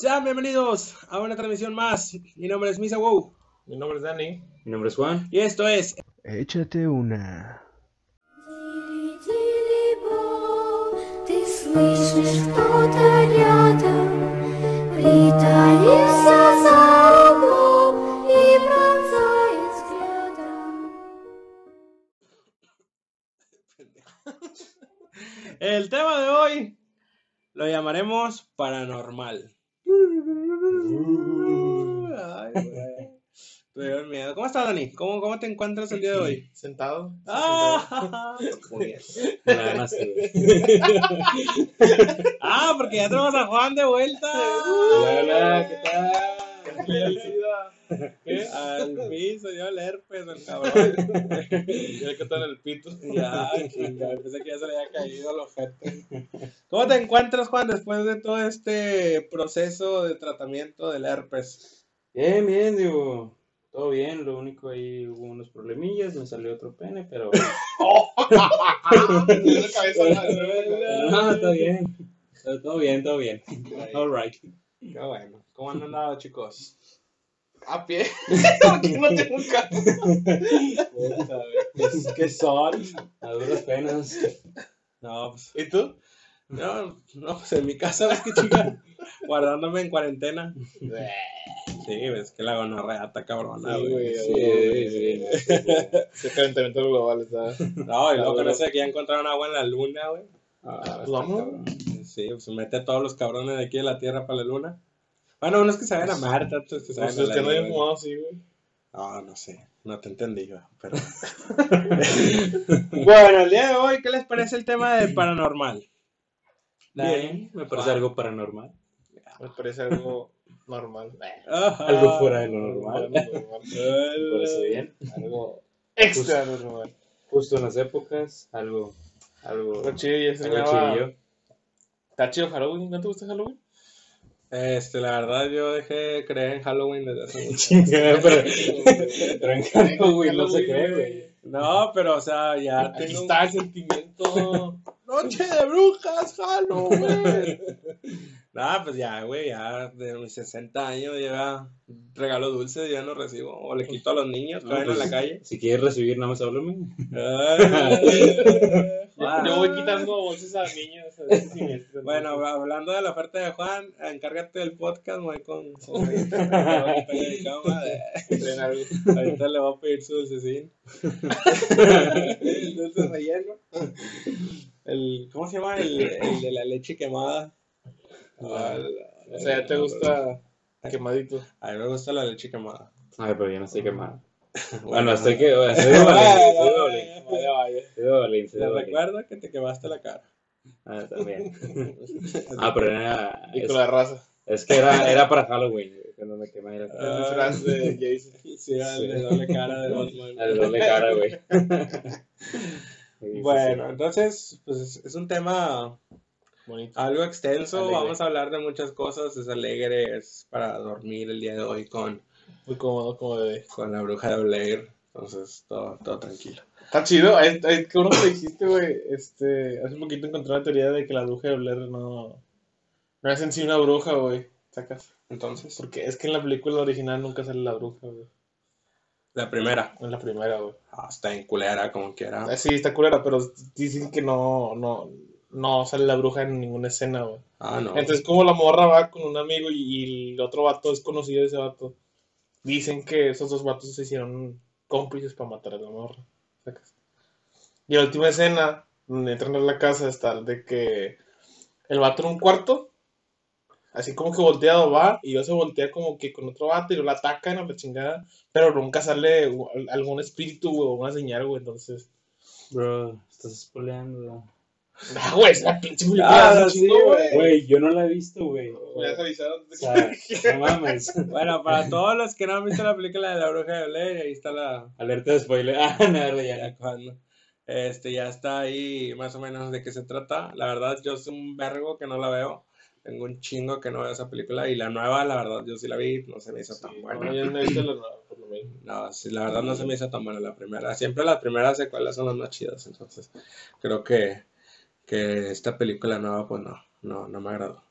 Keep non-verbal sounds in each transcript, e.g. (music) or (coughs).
Sean bienvenidos a una transmisión más. Mi nombre es Misa Wow. Mi nombre es Dani. Mi nombre es Juan. Y esto es. Échate una. El tema de hoy lo llamaremos paranormal. Ay, güey. Miedo. ¿Cómo estás, Dani? ¿Cómo, ¿Cómo te encuentras el día de hoy? Sentado. Ah, muy bien. Ah, porque ya tenemos a Juan de vuelta. Hola, hola, ¿qué tal? ¿Qué? (laughs) Al fin se dio el herpes, el cabrón. (laughs) Ya que está en el pito. (laughs) Ya, chinga, pensé que ya se le había caído el ojete. ¿Cómo te encuentras, Juan, después de todo este proceso de tratamiento del herpes? Bien, bien, digo. Todo bien, lo único ahí hubo unos problemillas, me salió otro pene, pero. No, está bien. Todo bien, todo bien. All right. Qué bueno. ¿Cómo han andado, chicos? A pie. (laughs) Porque no tengo un carro. Pues, ¿Qué son? A duras penas. No, pues, ¿Y tú? no, no, pues en mi casa, ¿ves qué chica? Guardándome en cuarentena. Sí, ves que la gonorrea está cabrona, Sí, güey. güey. Sí, sí. Ese calentamiento global está. No, y luego con eso de que ya encontraron agua en la luna, güey. Ah, Pues vamos. Sí, pues mete a todos los cabrones de aquí de la Tierra para la luna. Bueno, unos que se vayan a Marte, otros que se Pues vayan es que a no hay fumado así, güey. No, no sé, no te entendí, güey, pero... (laughs) bueno, el día de hoy, ¿qué les parece el tema de paranormal? Bien, me parece algo paranormal. Me parece algo normal. Ajá. Algo fuera de lo normal. Algo Me normal. (laughs) parece bien. Algo extra normal. Justo en las épocas, algo. Algo. Está chido, ya chidillo. Está chido Halloween. ¿No te gusta Halloween? Este, la verdad, yo dejé de creer en Halloween desde hace (laughs) mucho. Chingada, pero. Pero en Halloween no se cree, güey. No, pero, o sea, ya Aquí tengo... está el sentimiento. (laughs) ¡Noche de brujas, Halloween! (laughs) Nah, pues ya, güey, ya de mis 60 años ya regalo dulce, ya no recibo. O le quito a los niños No, vayan a pues, la calle. Si quieres recibir, nada más háblame. Ay, (laughs) Yo voy quitando voces a niños. a. Bueno, hablando de la oferta de Juan, encárgate del podcast, voy con. (laughs) Ahorita le voy a pedir su dulcecín. (laughs) Dulce relleno. El, ¿Cómo se llama? El, el de la leche quemada. Ah, O sea, ¿te gusta quemadito? A mí me gusta la leche quemada. Ay, pero yo no estoy quemado. (laughs) Bueno, estoy que. (laughs) Bolín, soy Te recuerdo que te quemaste la cara. Ah, también. (laughs) Ah, pero era. Y con la raza. es que era, era para Halloween, güey, cuando me quemé la El cara. disfraz de Jason. Sí, el de doble cara de Batman. Al doble cara, güey. Bueno, sí. entonces, pues es un tema Bonito. algo extenso. Alegre. Vamos a hablar de muchas cosas. Es alegre, es para dormir el día de hoy con, Muy cómodo, como bebé. con la bruja de Blair. Entonces, todo, todo tranquilo. Está chido. Qué bueno que lo dijiste, güey. Este, hace poquito encontré la teoría de que la bruja de Blair no, no es en sí una bruja, güey. Sacas. Entonces, Porque es que en la película original nunca sale la bruja, güey. la primera. En la primera, güey. Ah, está en culera, como quiera. Ah, Sí, está culera, pero dicen que no, no, no sale la bruja en ninguna escena, güey. Ah, no. Entonces, como la morra va con un amigo y, y el otro vato es conocido de ese vato, dicen que esos dos vatos se hicieron cómplices para matar a la morra. ¿sacas? Y la última escena, donde entran a la casa, está de que el vato en un cuarto, así como que volteado va, y yo se voltea como que con otro vato y lo atacan a la chingada, pero nunca sale algún espíritu güey, o una señal, güey. Entonces, Bro, estás spoileando. (laughs) ah, güey, es la pinche película. Ah, sí, güey. Güey, yo no la he visto, güey. Me has avisado. O sea, no mames. Bueno, para todos los que no han visto la película de la bruja de Blair, ahí está la, Alerta de spoiler. (laughs) Ah, no, ya. ya cuando este ya está ahí más o menos de qué se trata. La verdad, yo soy un vergo que no la veo. Tengo un chingo que no veo esa película. Y la nueva, la verdad, yo sí la vi, no se me hizo tan buena. No, yo no he visto la nueva, por lo menos. No, sí, la verdad no se me hizo tan buena la primera. Siempre las primeras secuelas son las más chidas. Entonces, creo que, que esta película nueva, pues no, no, no me agradó.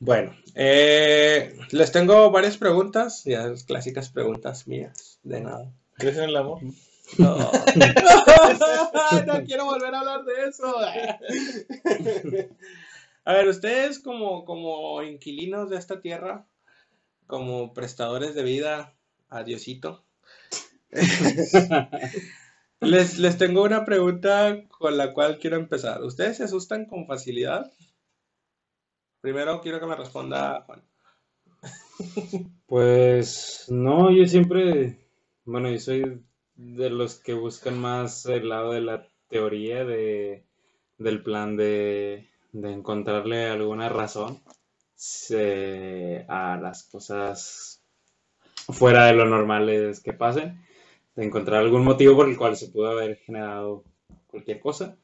Bueno, eh, les tengo varias preguntas, ya las clásicas preguntas mías, de nada. ¿Crees en el amor? No. (laughs) (laughs) no quiero volver a hablar de eso. A ver, ustedes como, como inquilinos de esta tierra, como prestadores de vida a Diosito, (laughs) les, les tengo una pregunta con la cual quiero empezar. ¿Ustedes se asustan con facilidad? Primero quiero que me responda Juan. Pues no, yo siempre, bueno, yo soy de los que buscan más el lado de la teoría de, del plan de, de encontrarle alguna razón se- a las cosas fuera de lo normales que pasen, de encontrar algún motivo por el cual se pudo haber generado cualquier cosa.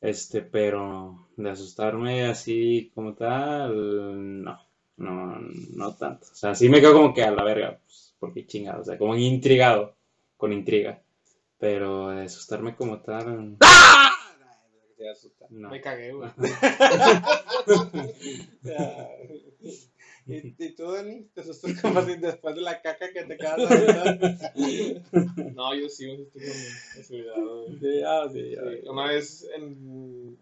Este, pero de asustarme así como tal, no, no, no tanto. O sea, sí me quedo como que a la verga, pues, porque chingado, o sea, como intrigado, con intriga. Pero de asustarme como tal, no. Me cagué, güey. (laughs) (laughs) (laughs) ¿Y, y tú, Dani? ¿Te asustas (laughs) como si después de la caca que te quedas ahorita? (laughs) No, yo sí me estoy con güey. Sí, ah, sí, ya. Sí, Una vez en...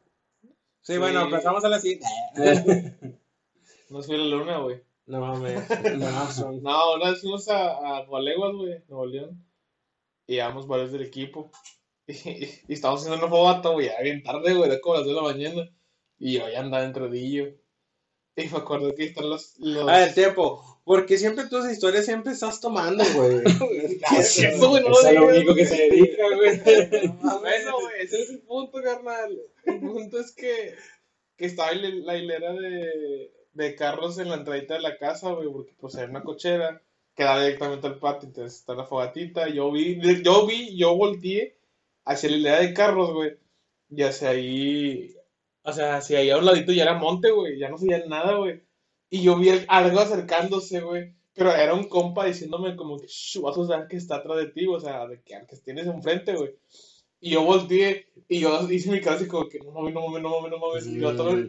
Sí, bueno, Sí. empezamos a la siguiente. No a la luna, güey. No mames. No, No, una vez fuimos a, a Gualeguas, güey, Nuevo León. Y llevamos varios del equipo. (laughs) Y, y estábamos haciendo una fogata, güey, ya bien tarde, güey, era como las 2 de la mañana. Y yo ya andaba entradillo. (laughs) Y me acuerdo que están los... los... A ver, tiempo. Porque siempre tus historias siempre estás tomando, güey. (laughs) Sí, eso, güey, no Es a lo único que se dedica, güey. (laughs) Bueno, güey, ese es el punto, carnal. El punto es que, que estaba la hilera de, de carros en la entradita de la casa, güey, porque pues era una cochera que da directamente al patio, entonces está la fogatita. Yo vi, yo vi, yo volteé hacia la hilera de carros, güey, y hacia ahí, o sea, hacia ahí a un ladito ya era monte, güey, ya no se veía nada, güey. Y yo vi algo acercándose, güey. Pero era un compa diciéndome como que, "Shh, vas a saber que está atrás de ti, o sea, de que que tienes enfrente, güey. Y yo volteé y yo hice mi cara así como que no mames, no mames, no mames, no mames.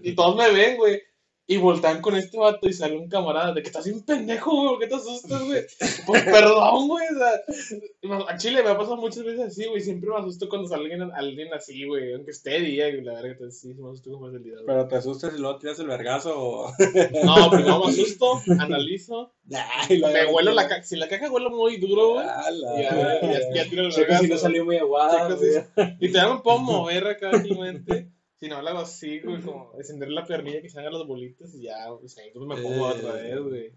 Y todos me ven, güey. Y voltean con este vato y sale un camarada de que estás bien pendejo, güey, ¿por qué te asustas, güey? Pues perdón, güey, o sea, no, a Chile me ha pasado muchas veces así, güey, siempre me asusto cuando sale alguien, alguien así, güey, aunque esté día, y la verdad, entonces sí, sí me asusto con facilidad, güey. Pero te asustas y luego tiras el vergazo o... No, primero me asusto, analizo, Ay, la- me huelo la caca, si la caca huele muy duro, güey, Ala. ya, ya, ya tiro el Checa si no vergazo. salió muy aguada, (laughs) Y te me puedo mover acá fácilmente. Si no, la hago así, güey, como descender la piernilla que se hagan las bolitas y ya, o sea, entonces me pongo otra vez, güey.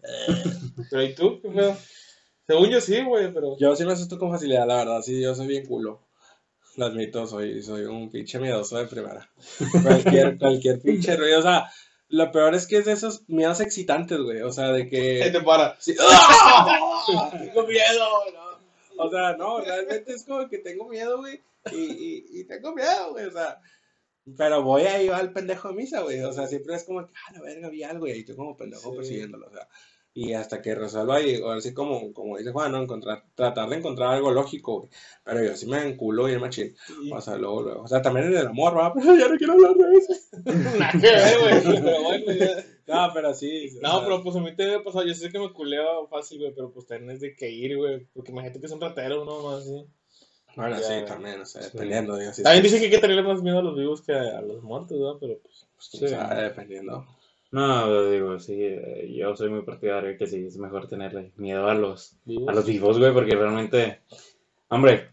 Pero ¿y tú? ¿Qué pedo? Según yo sí, güey, pero... Yo sí me asusto con facilidad, la verdad, sí, yo soy bien culo. Lo admito, soy, soy un pinche miedoso de primera. Cualquier, (laughs) cualquier pinche ruido, o sea, lo peor es que es de esos miedos excitantes, güey, o sea, de que... te para. Sí. ¡Ah! (laughs) Tengo miedo, ¿no? O sea, no, realmente es como que tengo miedo, güey, y, y, y tengo miedo, güey, o sea... Pero voy ahí al pendejo de misa, güey, o sea, siempre es como que, ah, la verga, vi algo, y ahí estoy como pendejo Sí. persiguiéndolo, o sea... Y hasta que resuelva y ahora sí como, como dice Juan, ¿no? Encontrar, tratar de encontrar algo lógico, güey. Pero yo sí me enculo y el machín. Y- O sea, luego, luego. O sea, también en el amor, va, (laughs) pero ya no quiero hablar de eso. (laughs) Nada que ver, güey, (laughs) pero bueno, ya. No, pero sí. No, sea, pero pues a mí te pasar, yo sé que me culeo fácil, güey, pero pues tienes de que ir, güey, porque imagínate que es un ratero, ¿no? Más así. Bueno, sí, también, o sea, dependiendo, digo. También dicen que hay que tenerle más miedo a los vivos que a, los muertos, ¿no? Pero pues... pues, Sí. sabe, dependiendo. No, yo digo, sí, eh, yo soy muy partidario de que sí, es mejor tenerle miedo a los, ¿Vivos? a los vivos, güey, porque realmente, hombre,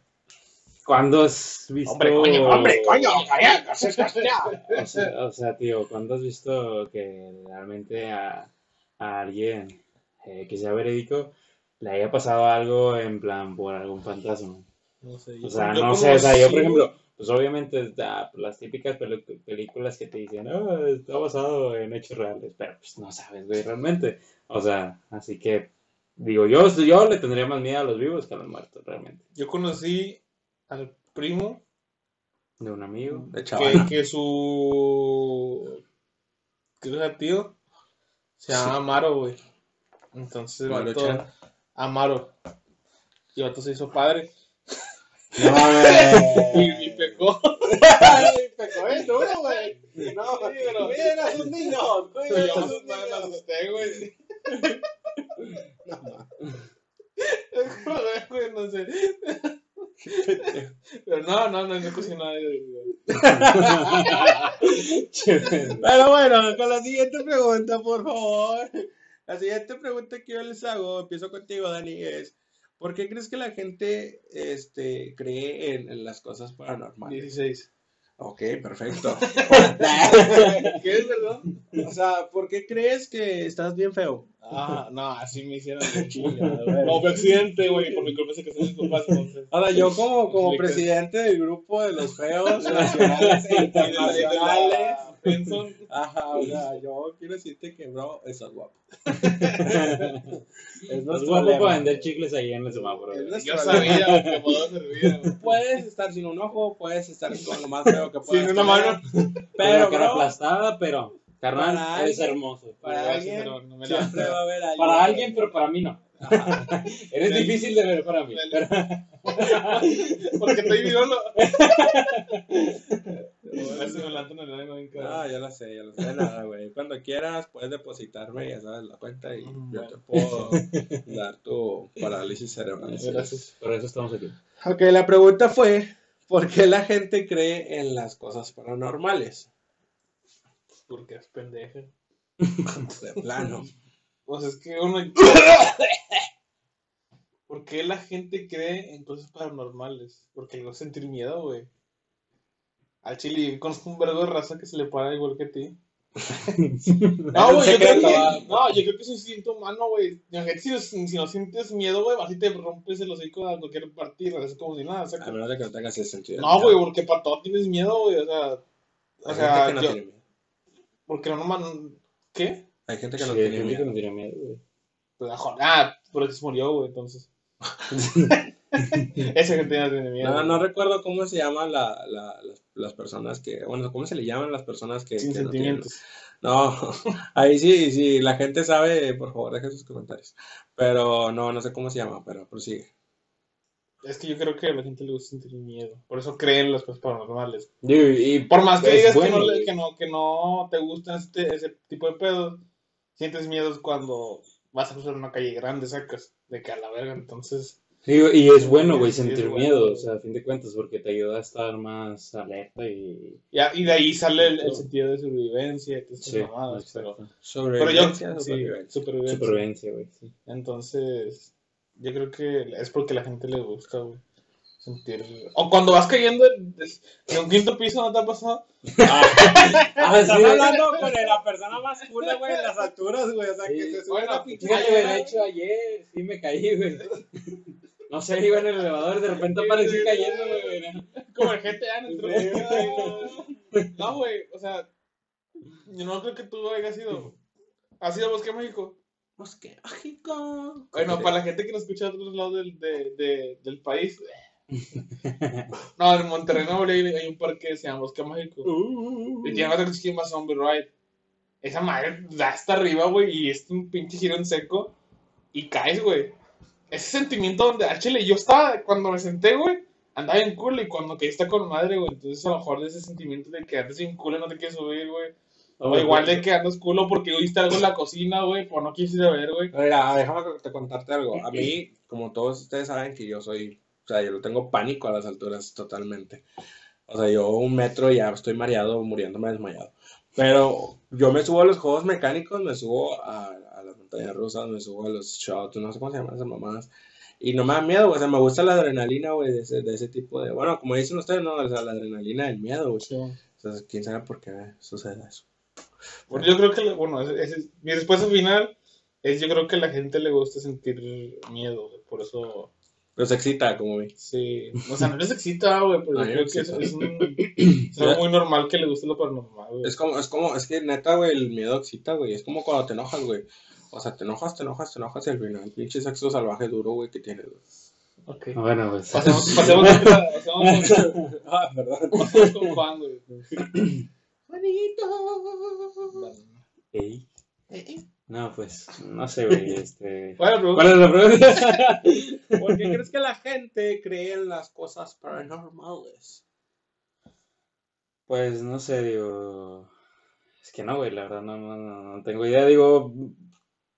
¿cuándo has visto... Hombre, coño, hombre, coño, (laughs) O sea, o sea, tío, ¿cuándo has visto que realmente a, a alguien eh, que sea verídico le haya pasado algo en plan por algún fantasma? No sé, O sea, yo no sé, o sea, yo por ejemplo, pues obviamente ah, las típicas películas que te dicen, "Ah, está basado en hechos reales, pero pues no sabes, güey, realmente. O sea, así que, digo, yo, yo le tendría más miedo a los vivos que a los muertos, realmente. Yo conocí al primo De un amigo. De que, que su que era tío se llama Amaro, güey. Entonces. Amaro. Y el se hizo padre. No, (laughs) Y, y pecó. y pecó duro, güey. No, Sí, pero- cuiden a sus niños, cuiden Yo a me sus niños. asusté, güey. No, Joder, (laughs) güey, no sé. Pero no, no, no, no de Pero bueno, con la siguiente pregunta, por favor. La siguiente pregunta que yo les hago, empiezo contigo, Dani, es ¿por qué crees que la gente este, cree en, en las cosas paranormales? 16. Ok, perfecto. ¿Qué es verdad? O sea, ¿por qué crees que estás bien feo? Ah, no, así me hicieron de chinga. No, (laughs) fue accidente, güey, por mi culpa se casaron mis papás, entonces. Ahora, yo como, como presidente del grupo de los feos (laughs) nacionales e (laughs) internacionales, Benson. (laughs) ajá, o sea, yo quiero decirte que, bro, estás guapo. (laughs) es Es nuestro guapo para vender chicles ahí en el semáforo. Es Yo sabía que puedo servir. (laughs) Puedes estar sin un ojo, puedes estar con lo más feo que puedas. Sin una mano. Pero, cara aplastada, pero, carnal, alguien- hermoso. para alguien, no me siempre va a haber alguien. Para alguien, pero para mí no. Eres difícil de ver para mí. (laughs) Porque estoy (laughs) violo. Ah, ya lo sé, ya lo sé. Nada, güey. Cuando quieras, puedes depositarme, ya sabes, la cuenta y Mm, yo bueno. te puedo dar tu parálisis cerebral. Gracias. Por eso estamos aquí. Ok, la pregunta fue, ¿por qué la gente cree en las cosas paranormales? Porque es pendeja. De plano. Pues es que uno. (laughs) ¿Por qué la gente cree en cosas paranormales? Porque le va a sentir miedo, güey. Al chile, conozco un vergo de raza que se le para igual que a ti. (laughs) No, güey, yo creo que, no, yo creo que es un instinto humano, güey. Si, si, si no sientes miedo, güey, vas y te rompes el hocico a cualquier partida, es como si nada, saca. A menos de que no tengas ese sentido. No, güey, porque para todo tienes miedo, güey, o sea, o Hay sea, gente que no yo- tiene miedo. porque no man, ¿qué? Hay gente que no tiene gente que miedo. no tiene miedo, güey. Pues, ah, pero se murió, güey, entonces. Gente (laughs) no tiene miedo. No, no recuerdo cómo se llaman la, la- las, las personas que, bueno, cómo se le llaman las personas que, Sin que no tienen- sentimientos. No, (laughs) ahí sí, sí, la gente sabe, por favor, dejen sus comentarios. Pero no, no sé cómo se llama, pero prosigue. Es que yo creo que a la gente le gusta sentir miedo. Por eso creen en las cosas paranormales. Digo, y Por más que digas bueno, que, no, que, no, que no te gustan este, ese tipo de pedos, sientes miedo cuando vas a cruzar una calle grande, sacas, de que a la verga, entonces... Digo, y es bueno, güey, Sí, sentir bueno, miedo, o sea, a fin de cuentas, porque te ayuda a estar más alerta y... Ya, y de ahí sale el, el sentido de sobrevivencia esas Sí, mamadas, pero, exacto. pero yo... Sobrevivencia, Sí, supervivencia. supervivencia. Supervivencia, güey, sí. Entonces, yo creo que es porque a la gente le gusta, güey. Sentir. O cuando vas cayendo en, en un quinto piso, ¿no te ha pasado? Ah, (laughs) Estás sí, hablando con la persona más cool, güey, en las alturas, güey. O sea, que Sí. se sube Fíjate, güey, escalera, de hecho, ayer sí me caí, güey. No sé, iba en el elevador y de repente aparecí cayendo, güey. Como el GTA en el truco. No, güey, o sea, yo no creo que tú hayas sido. ¿Has ido a Bosque México? Bosque mágico. Bueno, para la gente que nos escucha de otros lados del, de- de- del país. (laughs) No, en Monterrey, Nuevo hay un parque que se llama Bosque Mágico. Uh, Y tiene otra que se llama Zombie Ride. Esa madre da hasta arriba, güey, y es un pinche giro en seco. Y caes, güey. Ese sentimiento donde, ah, chile, yo estaba, cuando me senté, güey, andaba en culo y cuando caí está con madre, güey. Entonces, a lo mejor de ese sentimiento de que andas sin culo y no te quieres subir, güey. O igual de que andas culo porque oíste algo en la cocina, güey, pues no quisiste ver, güey. Mira, déjame te contarte algo. A (clears throat) mí, como todos ustedes saben que yo soy, sea, yo lo tengo pánico a las alturas totalmente. O sea, yo un metro ya estoy mareado, muriéndome desmayado. Pero yo me subo a los juegos mecánicos, me subo a, a las montañas rusas, me subo a los shots, no sé cómo se llaman esas mamadas. Y no me da miedo, o sea, me gusta la adrenalina, güey, de ese, de ese tipo de... Bueno, como dicen ustedes, no, o sea, la adrenalina del miedo, güey. Entonces, quién sabe por qué sucede eso. Bueno, yo creo que, bueno, ese- ese- mi respuesta final es yo creo que a la gente le gusta sentir miedo, por eso... Pero se excita, como vi. Sí, o sea, no les excita, güey, pero creo que es, es, un, (coughs) es algo muy normal que le guste lo paranormal, güey. Es como, es como, es que neta, güey, el miedo excita, güey. Es como cuando te enojas, güey. O sea, te enojas, te enojas, te enojas y al final, pinche sexo salvaje duro, güey, que tienes, güey. Ok. Bueno, pues. Pasemos, (laughs) pasemos, con, pasemos, con, Ah, perdón. pasemos con Juan, güey. (coughs) Ey. No, pues, no sé, güey, (laughs) este... Bueno, ¿Cuál es la pregunta? (laughs) ¿Por qué crees que la gente cree en las cosas paranormales? Pues no sé, digo. Es que no, güey, la verdad no, no, no, no tengo idea. Digo,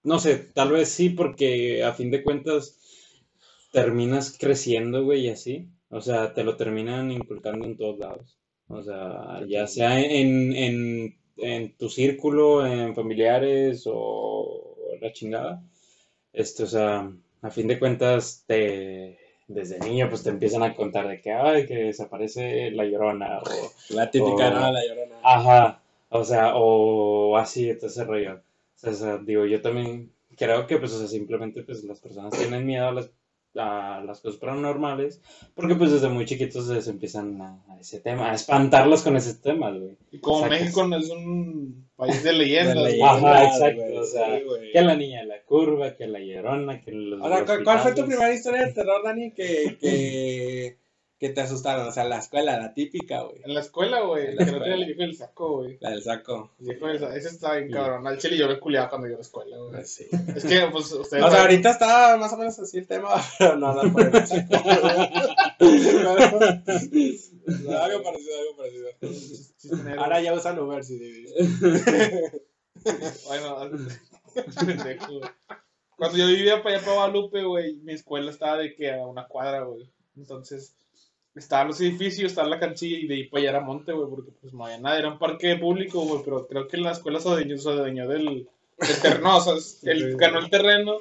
no sé, tal vez sí, porque a fin de cuentas terminas creciendo, güey, y así. O sea, te lo terminan inculcando en todos lados. O sea, ya sea en, en, en tu círculo, en familiares o la chingada. Esto, o sea, a fin de cuentas, te, desde niño, pues te empiezan a contar de que, ay, que desaparece la llorona, o, La típica, o- ¿no? La llorona. Ajá, o sea, o así, ese rollo. O sea, digo, yo también creo que, pues, o sea, simplemente, pues, las personas tienen miedo a las, a las cosas paranormales, porque, pues, desde muy chiquitos se empiezan a, a ese tema, a espantarlos con ese tema, güey. Y como Sacas. México no es un país de leyendas, De leyendas, Ajá, exacto, güey, o sea, sí, güey. Que la niña de la curva, que la llorona, que los O sea, ¿cu- ¿cuál fue tu primera historia de terror, Dani, que, que, que te asustaron? O sea, la escuela, la típica, güey. En la escuela, güey. La que era el escuela. viejo del saco, güey. La del saco. El viejo del saco. Ese estaba bien cabrón. Al chile yo me culiaba cuando iba a la escuela, güey. Pues sí. Es que, pues, ustedes. O sea, ahorita está más o menos así el tema, (laughs) pero no, no el. Pero- algo parecido, algo parecido. Ahora ya usan Uber, sí. (laughs) Bueno. (laughs) Cuando yo vivía para allá para Guadalupe, güey, mi escuela estaba de que a una cuadra, güey. Entonces, estaban los edificios, estaba la canchilla y de ahí para allá era monte, güey, porque pues no había nada, era un parque público, güey, pero creo que la escuela se adueñó, se adueñó del, del terreno, o sea, (laughs) él ganó el terreno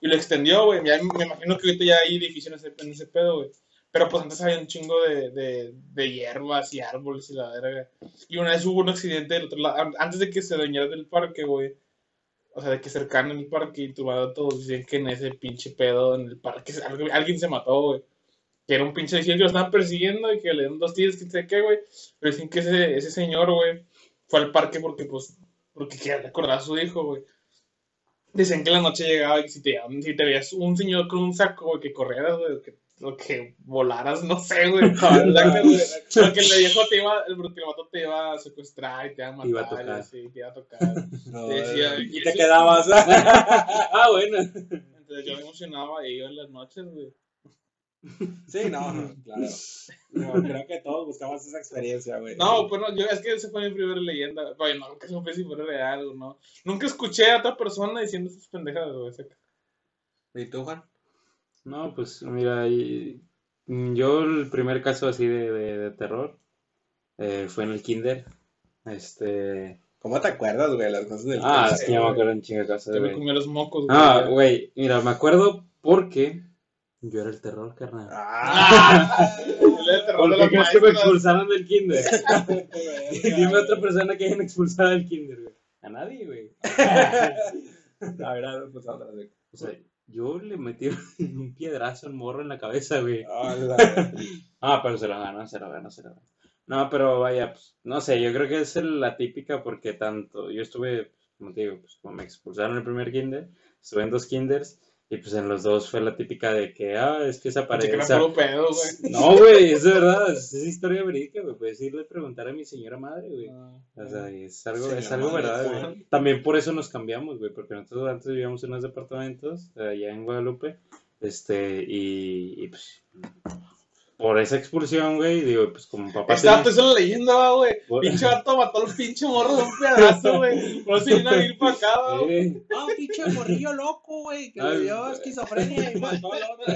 y lo extendió, güey. Ya me imagino que ahorita ya hay edificios en ese, en ese pedo, güey. Pero pues antes había un chingo de, de, de hierbas y árboles y la verga. Y una vez hubo un accidente del otro lado, an- antes de que se adueñara del parque, güey. O sea, de que cercano en el parque y turbado todos dicen que en ese pinche pedo en el parque alguien se mató, güey. Que era un pinche decían que lo estaban persiguiendo y que le dieron dos tiros, que sé qué, güey. Pero dicen que ese, ese señor, güey, fue al parque porque, pues, porque quería recordar a su hijo, güey. Dicen que en la noche llegaba y si te, si te veías un señor con un saco, güey, que corrieras, güey, o que, o que volaras, no sé, güey. (laughs) Porque el viejo te iba, porque el vato te iba a secuestrar y te iba a matar. Iba a y así, te iba a tocar. (laughs) No, Decía, y y te eso- quedabas. (laughs) Ah, bueno. Entonces yo me emocionaba y iba en las noches, güey. Sí, no, no, claro. No, creo que todos buscamos esa experiencia, güey. No, pues no, yo, es que esa fue mi primera leyenda. Bueno, nunca supe si fuera real o no. Nunca escuché a otra persona diciendo esas pendejadas, güey. ¿Y tú, Juan? No, pues mira, y- yo el primer caso así de, de- de terror eh, fue en el kinder. Este... ¿Cómo te acuerdas, güey, las cosas del Ah, kinder, es que ya me güey? acuerdo de cosas, Que me güey. comió los mocos, güey. Ah, güey, mira, me acuerdo porque yo era el terror, carnal. Ah, El terror ¿Por de que me expulsaron del kinder? (laughs) (laughs) Dime otra persona que hayan expulsado del kinder, güey. A nadie, güey. (laughs) A ver, a ver, pues otra vez. O sea, yo le metí un piedrazo al morro en la cabeza, güey. Ah, pero se lo ganó, se lo ganó, se lo ganó. No, pero vaya, pues, no sé, yo creo que es el- la típica porque tanto, yo estuve, como te digo, pues como me expulsaron el primer kinder, estuve en dos kinders y pues en los dos fue la típica de que, ah, es que esa pared, que pedo, güey. No, güey, es de verdad, es, es historia verídica, güey, puedes irle a preguntar a mi señora madre, güey. Ah, O sea, es algo, es algo madre, verdad, güey. También por eso nos cambiamos, güey, porque nosotros antes vivíamos en unos departamentos eh, allá en Guadalupe, este, y, y, pues, por esa expulsión, güey, digo, pues como papá Exacto, tenía- es la leyenda, güey. Pinche vato mató al pinche morro de un (laughs) pedazo, güey. Por eso vino a vivir para acá, güey. Eh, No, pinche morrillo loco, güey, que le Ay, dio güey. esquizofrenia y mató al otro.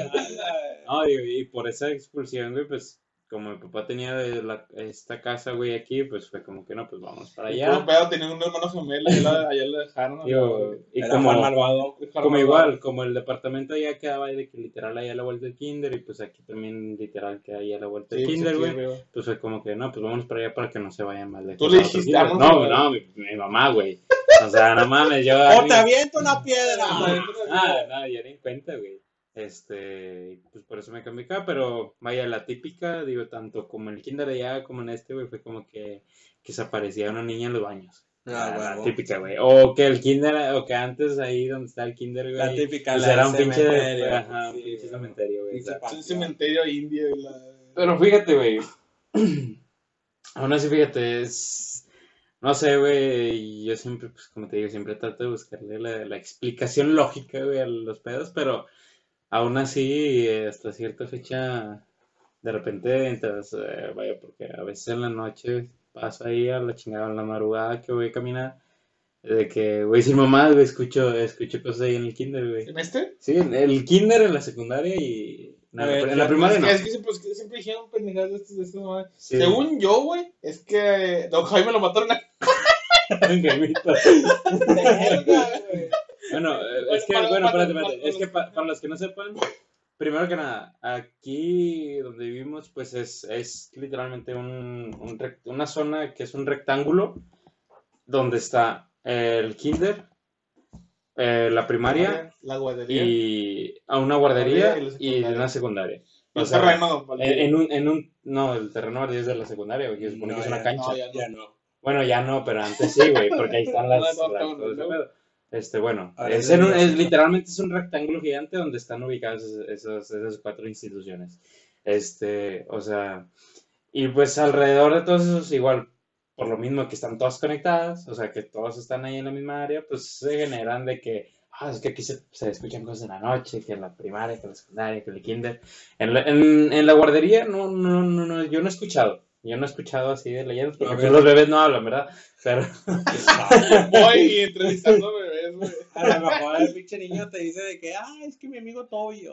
No, digo, y por esa expulsión, güey, pues como mi papá tenía de la- esta casa, güey, aquí, pues fue como que no, pues vamos para allá. pedo, tenía un hermano gemelo y allá, allá le dejaron. Digo, y Era como, malvado. Como igual, como el departamento allá quedaba de que literal allá a la vuelta del kinder, y pues aquí también literal que allá a la vuelta del pues, kinder, güey. Pues fue como que, no, pues vamos para allá para que no se vayan mal de Tú le dijiste, vamos No, a- no, mi, mi mamá, güey. O sea, no mames, yo... (laughs) ¡O te aviento una piedra! (laughs) Ah, no, ya ni en cuenta, güey. Este, pues por eso me cambié acá, pero vaya, la típica, digo, tanto como en el kinder de allá como en este, güey, fue como que, que se aparecía una niña en los baños. Ah, la típica, güey. O que el kinder, o que antes ahí donde está el kinder, güey. La típica, pues la era un pinche, cementerio, ajá, un sí, pinche cementerio, güey. Un cementerio indio. la- Pero fíjate, güey. (clears throat) Aún así, fíjate, es. No sé, güey. Yo siempre, pues como te digo, siempre trato de buscarle la, la explicación lógica, güey, a los pedos, pero aún así, hasta cierta fecha, de repente entras, eh, vaya, porque a veces en la noche paso ahí a la chingada, a la madrugada que voy a caminar, de que, güey, sin mamá, güey, escucho, escucho cosas ahí en el kinder, güey. ¿En este? Sí, en el kinder, en la secundaria y... no, A ver, en la primaria es no. es que siempre, dijeron pendejadas de estos, de. Sí. Según yo, güey, es que Don Jaime lo mataron a (laughs) Jaimito. (laughs) Bueno, (laughs) eh, Bueno, es que, para- bueno, para- espérate, espérate. para- Es que pa- para los que no sepan, primero que nada, aquí donde vivimos, pues es, es literalmente un, una zona que es un rectángulo donde está el kinder, eh, la primaria La guardería. y a una guardería y una secundaria. O Los sea, terrenos, en, un, en un, no, el terreno es de la secundaria, güey, que se supone No, que es una cancha. no, ya Ya no. Bueno, ya no, pero antes sí, güey, porque ahí están (laughs) las- Este, bueno, Ahora es, en literalmente es un rectángulo gigante donde están ubicadas esas, esas, cuatro instituciones. Este, o sea, y pues alrededor de todos esos, igual, por lo mismo que están todas conectadas, o sea, que todos están ahí en la misma área, pues se generan de que, ah, es que aquí se, se escuchan cosas en la noche, que en la primaria, que en la secundaria, que en el kinder. En la, en, en la guardería, no, no, no, no, yo no he escuchado. Yo no he escuchado así de leyendas, porque pues, los bebés no hablan, ¿verdad? Pero, (laughs) Voy güey. (laughs) A lo mejor el pinche niño te dice de que, ah, es que mi amigo Toby.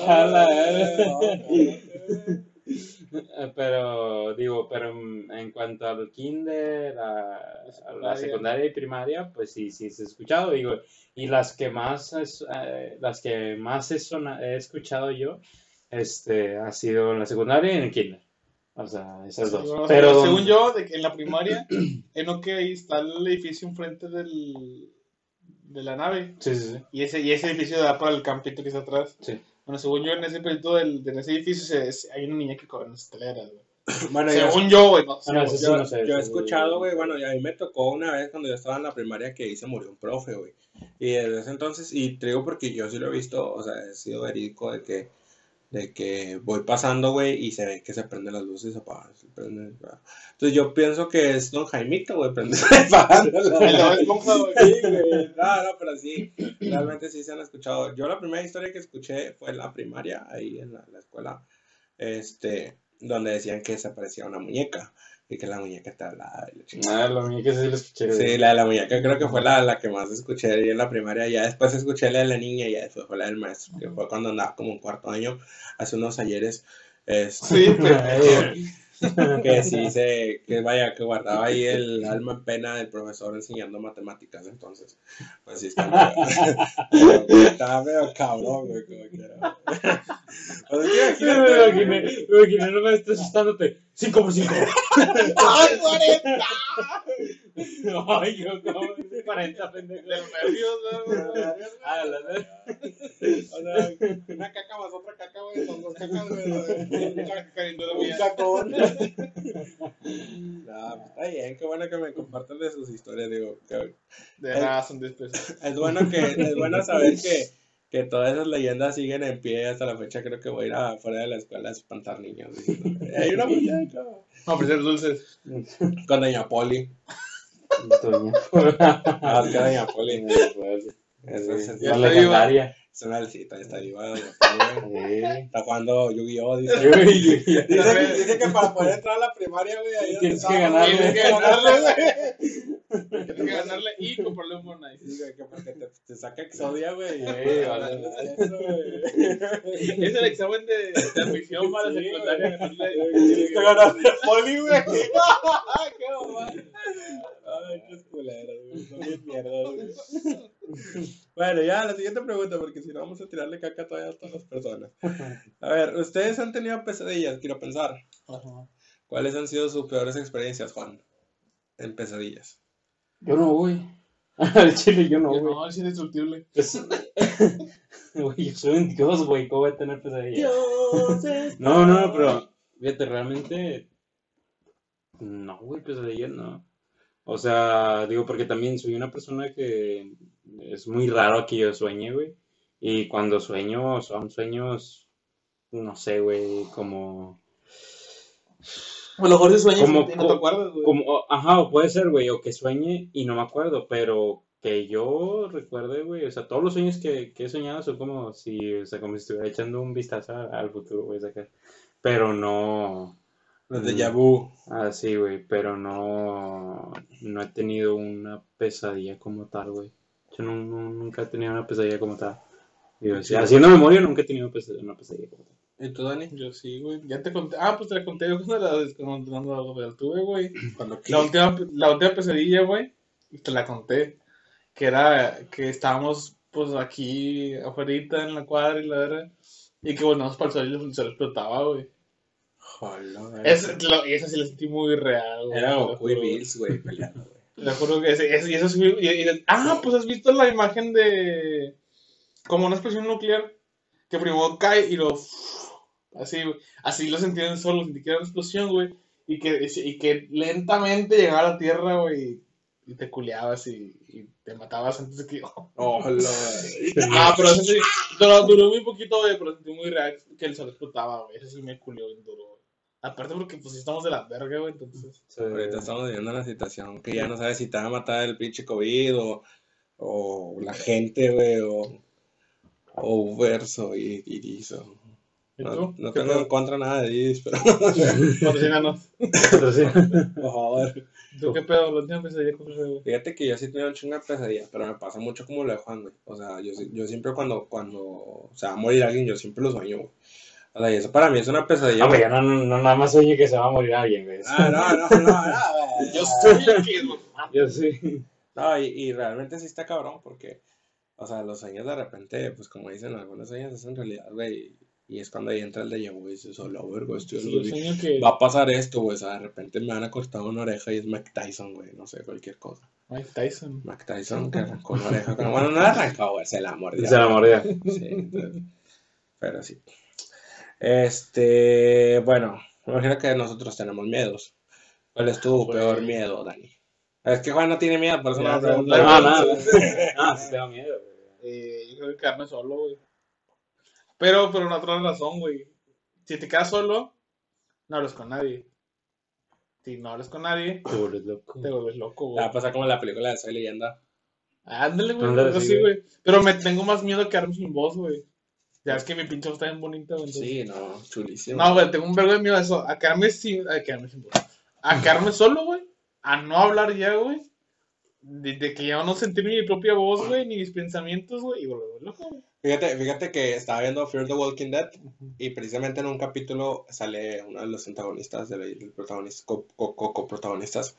ay, (laughs) (laughs) pero digo, pero en, cuanto al kinder, a, a la secundaria y primaria, pues sí, sí se ha escuchado, digo, y las que más, es- eh, las que más he, sona- he escuchado yo, este, ha sido en la secundaria y en el kinder, o sea, esas dos. Bueno, Pero según yo, de que en la primaria, en lo que ahí está el edificio enfrente del, de la nave. sí, sí, sí, Y ese, y ese edificio da para el campito que está atrás. sí. Bueno, según yo, en ese pedito del, de ese edificio se- se- hay una niña que corre en las escaleras, güey. (clears throat) Bueno, yo, Según yo, güey, no. Bueno, sí, yo, no sé, yo he escuchado, güey, bueno, y a mí me tocó una vez cuando yo estaba en la primaria que ahí se murió un profe, güey. Y desde ese entonces, y te digo porque yo sí lo he visto, o sea, he sido verídico de que, de que voy pasando, güey, y se ve que se prenden las luces y se apagan, se prenden, apagan. Entonces yo pienso que es Don Jaimito, güey, prende apagando. No, no, pero sí, realmente sí se han escuchado. Yo la primera historia que escuché fue en la primaria, ahí en la, la escuela, este, donde decían que se aparecía una muñeca y que la muñeca te hablaba y la. Ah, mío que sí lo escuché. Sí, la de la muñeca creo que fue la, la que más escuché ahí en la primaria. Ya después escuché la de la niña y ya después fue la del maestro, que fue cuando andaba como en cuarto año, hace unos ayeres. Este, Sí, (laughs) pero- que sí se, que vaya, que guardaba ahí el alma en pena del profesor enseñando matemáticas, entonces, pues sí, está medio, (laughs) estaba medio cabrón, güey, como que (laughs) Me imaginé, me imaginé, no me estás asustándote. 5 por 5. ¡Ay, (laughs) 40! Ay, yo como 40 pendejos. O sea, una caca más otra caca, güey, son dos cacas, güey, Un cacón. (laughs) No, pues está bien, qué bueno que me compartan de sus historias, digo, que De nada, son 10 pesos. Es bueno que es bueno saber que, que todas esas leyendas siguen en pie hasta la fecha. Creo que voy a ir afuera de la escuela a espantar niños. diciendo, Hay una (laughs) muñeca. A ofrecer dulces. (laughs) Con Doña Poli. Doña. Ah, es que Doña Poli. Es, viva. legendaria. es una está viva Doña Poli. Está jugando Yu-Gi-Oh! Dice. (laughs) Dice que, para poder entrar a la primaria, güey, ahí Tienes que ganarle. Tienes que ganarle, güey. Tienes que ganarle y (laughs) comprarle un Fortnite. Sí, güey, que porque te, te saca Exodia, güey. Sí, vale. (laughs) Es el examen de, de admisión para la secundaria. Tienes que ganarle a Poli, güey. (laughs) Qué mamá. Ay, qué culeros, güey. Son bien mierdas, güey. Bueno, ya, la siguiente pregunta, porque si no vamos a tirarle caca todavía a todas las personas. A ver, ¿ustedes han tenido pesadillas? Quiero pensar. ¿Cuáles han sido sus peores experiencias, Juan? En pesadillas. Yo no voy. (laughs) Al chile yo no voy. No, es indestructible. Pues, (laughs) Güey, yo soy un dios, güey. ¿Cómo voy a tener pesadillas? No, no, pero fíjate, realmente. No, güey, pesadillas no. O sea, digo, porque también soy una persona que es muy raro que yo sueñe, güey. Y cuando sueño, son sueños, no sé, güey, como. A lo mejor si sueñas Como- y no te acuerdas, güey. como ajá, o puede ser, güey, o que sueñe y no me acuerdo, pero que yo recuerde, güey, o sea, todos los sueños que, que he soñado son como si, o sea, como si estuviera echando un vistazo al futuro, güey, sacar. Pero no, Los de Mm. Yabu. Ah, sí, güey, pero no, no he tenido una pesadilla como tal, güey. Yo no, no- nunca he tenido una pesadilla como tal. Digo, sí, haciendo memoria nunca he tenido una pesadilla como tal. ¿Y tú, Dani? Yo sí, güey. Ya te conté. Ah, pues te la conté yo cuando la, cuando, cuando la tuve, güey. Cuando La última, la última pesadilla, güey, te la conté, que era que estábamos, pues, aquí afuera en la cuadra y la verdad, y que volvamos para el sol y el sol explotaba, güey. Joder, Es, lo- y esa sí la sentí muy real, güey. Era Goku y. Bills, güey, peleando, güey. (laughs) Lo juro que ese, ese- eso sí, y- y- ah, pues has visto la imagen de como una explosión nuclear que primero cae y lo así, güey. así lo sentí en el sol, sentí que era una explosión, güey, y que, y que lentamente llegaba a la tierra, güey, y te culeabas y, y te matabas antes de que (laughs) Hola. Ah, pero eso sí, duró, duró muy poquito, güey, pero sentí muy real que el sol explotaba, güey, eso sí me culió bien duro, güey. Aparte porque pues sí estamos de la verga, güey, entonces. Sí. Ahorita estamos viviendo una situación que ya no sabes si te va a matar el pinche COVID o, o la gente, güey, o, o verso y, y Dizzo. ¿Y No, tú? no ¿Qué tengo en contra nada de Diz, pero (laughs) Patrocínanos. Pero sí. por favor. ¿Tú qué pedo? La última pesadilla con güey. Fíjate que yo sí tenía un chingo de pesadilla, pero me pasa mucho como lo de Juan, güey. O sea, yo, yo siempre cuando, cuando se va a morir alguien, yo siempre lo sueño, güey. O sea, y eso para mí es una pesadilla. Hombre, güey. yo no, no, no nada más oye que se va a morir alguien, güey. Ah, no, no, no, no. Yo soy el que Yo sí. No, y, y realmente sí está cabrón porque, o sea, los sueños de repente, pues como dicen, algunos sueños es en realidad, güey, y es cuando ahí entra el de güey, dices, hola, verga, estoy Sí, yo que va a pasar esto, güey, o sea, de repente me van a cortar una oreja y es Mike Tyson, güey, no sé, cualquier cosa. Mike Tyson. Mike Tyson que arrancó una oreja, con- bueno, no la arrancó, güey, se la mordió. Se la mordía. Sí, entonces, pero sí. Este, bueno, me imagino que nosotros tenemos miedos. ¿Cuál es tu Pues- peor miedo, Dani? Es que Juan no tiene miedo, por eso Ya, no No, (laughs) miedo, güey. Eh, yo creo que quedarme solo, güey. Pero por una otra razón, güey. Si te quedas solo, no hablas con nadie. Si no hablas con nadie, Te vuelves loco. te vuelves loco, La güey. va a pasar como en la película de Soy Leyenda. Ándale, güey. Ándale, sí, así, güey. Pero me tengo más miedo a quedarme sin voz, güey. Ya es que mi pinche voz está bien bonita, güey. entonces- Sí, no, chulísimo. No, güey, tengo un vergo de miedo a eso. A quedarme sin. A quedarme sin voz. A quedarme solo, güey. A no hablar ya, güey. De, de que ya no sentir mi propia voz, güey, ni mis pensamientos, güey. Y volver loco, güey. Fíjate, fíjate que estaba viendo Fear the Walking Dead y precisamente en un capítulo sale uno de los antagonistas, de los protagonistas, co- co- coprotagonistas,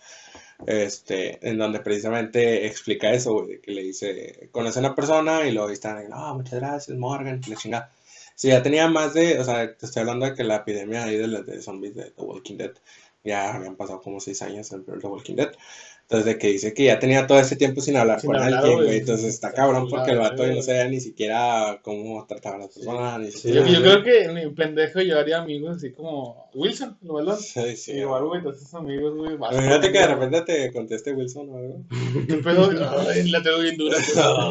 este, en donde precisamente explica eso, que le dice, conoce a una persona y luego están, no, muchas gracias, Morgan, la chingada. Sí, ya tenía más de, o sea, te estoy hablando de que la epidemia ahí de, de zombies de The Walking Dead, ya habían pasado como seis años en Fear the Walking Dead. Entonces, de que dice que ya tenía todo ese tiempo sin hablar Sin con hablar, alguien, güey. Entonces está cabrón porque el vato no sabía ni siquiera cómo trataba a las personas, ni Sí, Yo, siquiera. yo creo que en mi pendejo yo haría amigos así como Wilson, ¿no verdad? Sí, sí. Igual, güey, todos esos amigos, güey. Imagínate que de repente te conteste Wilson o algo. (laughs) ¿Qué pedo? Ay, la tengo bien dura. (laughs) Ah,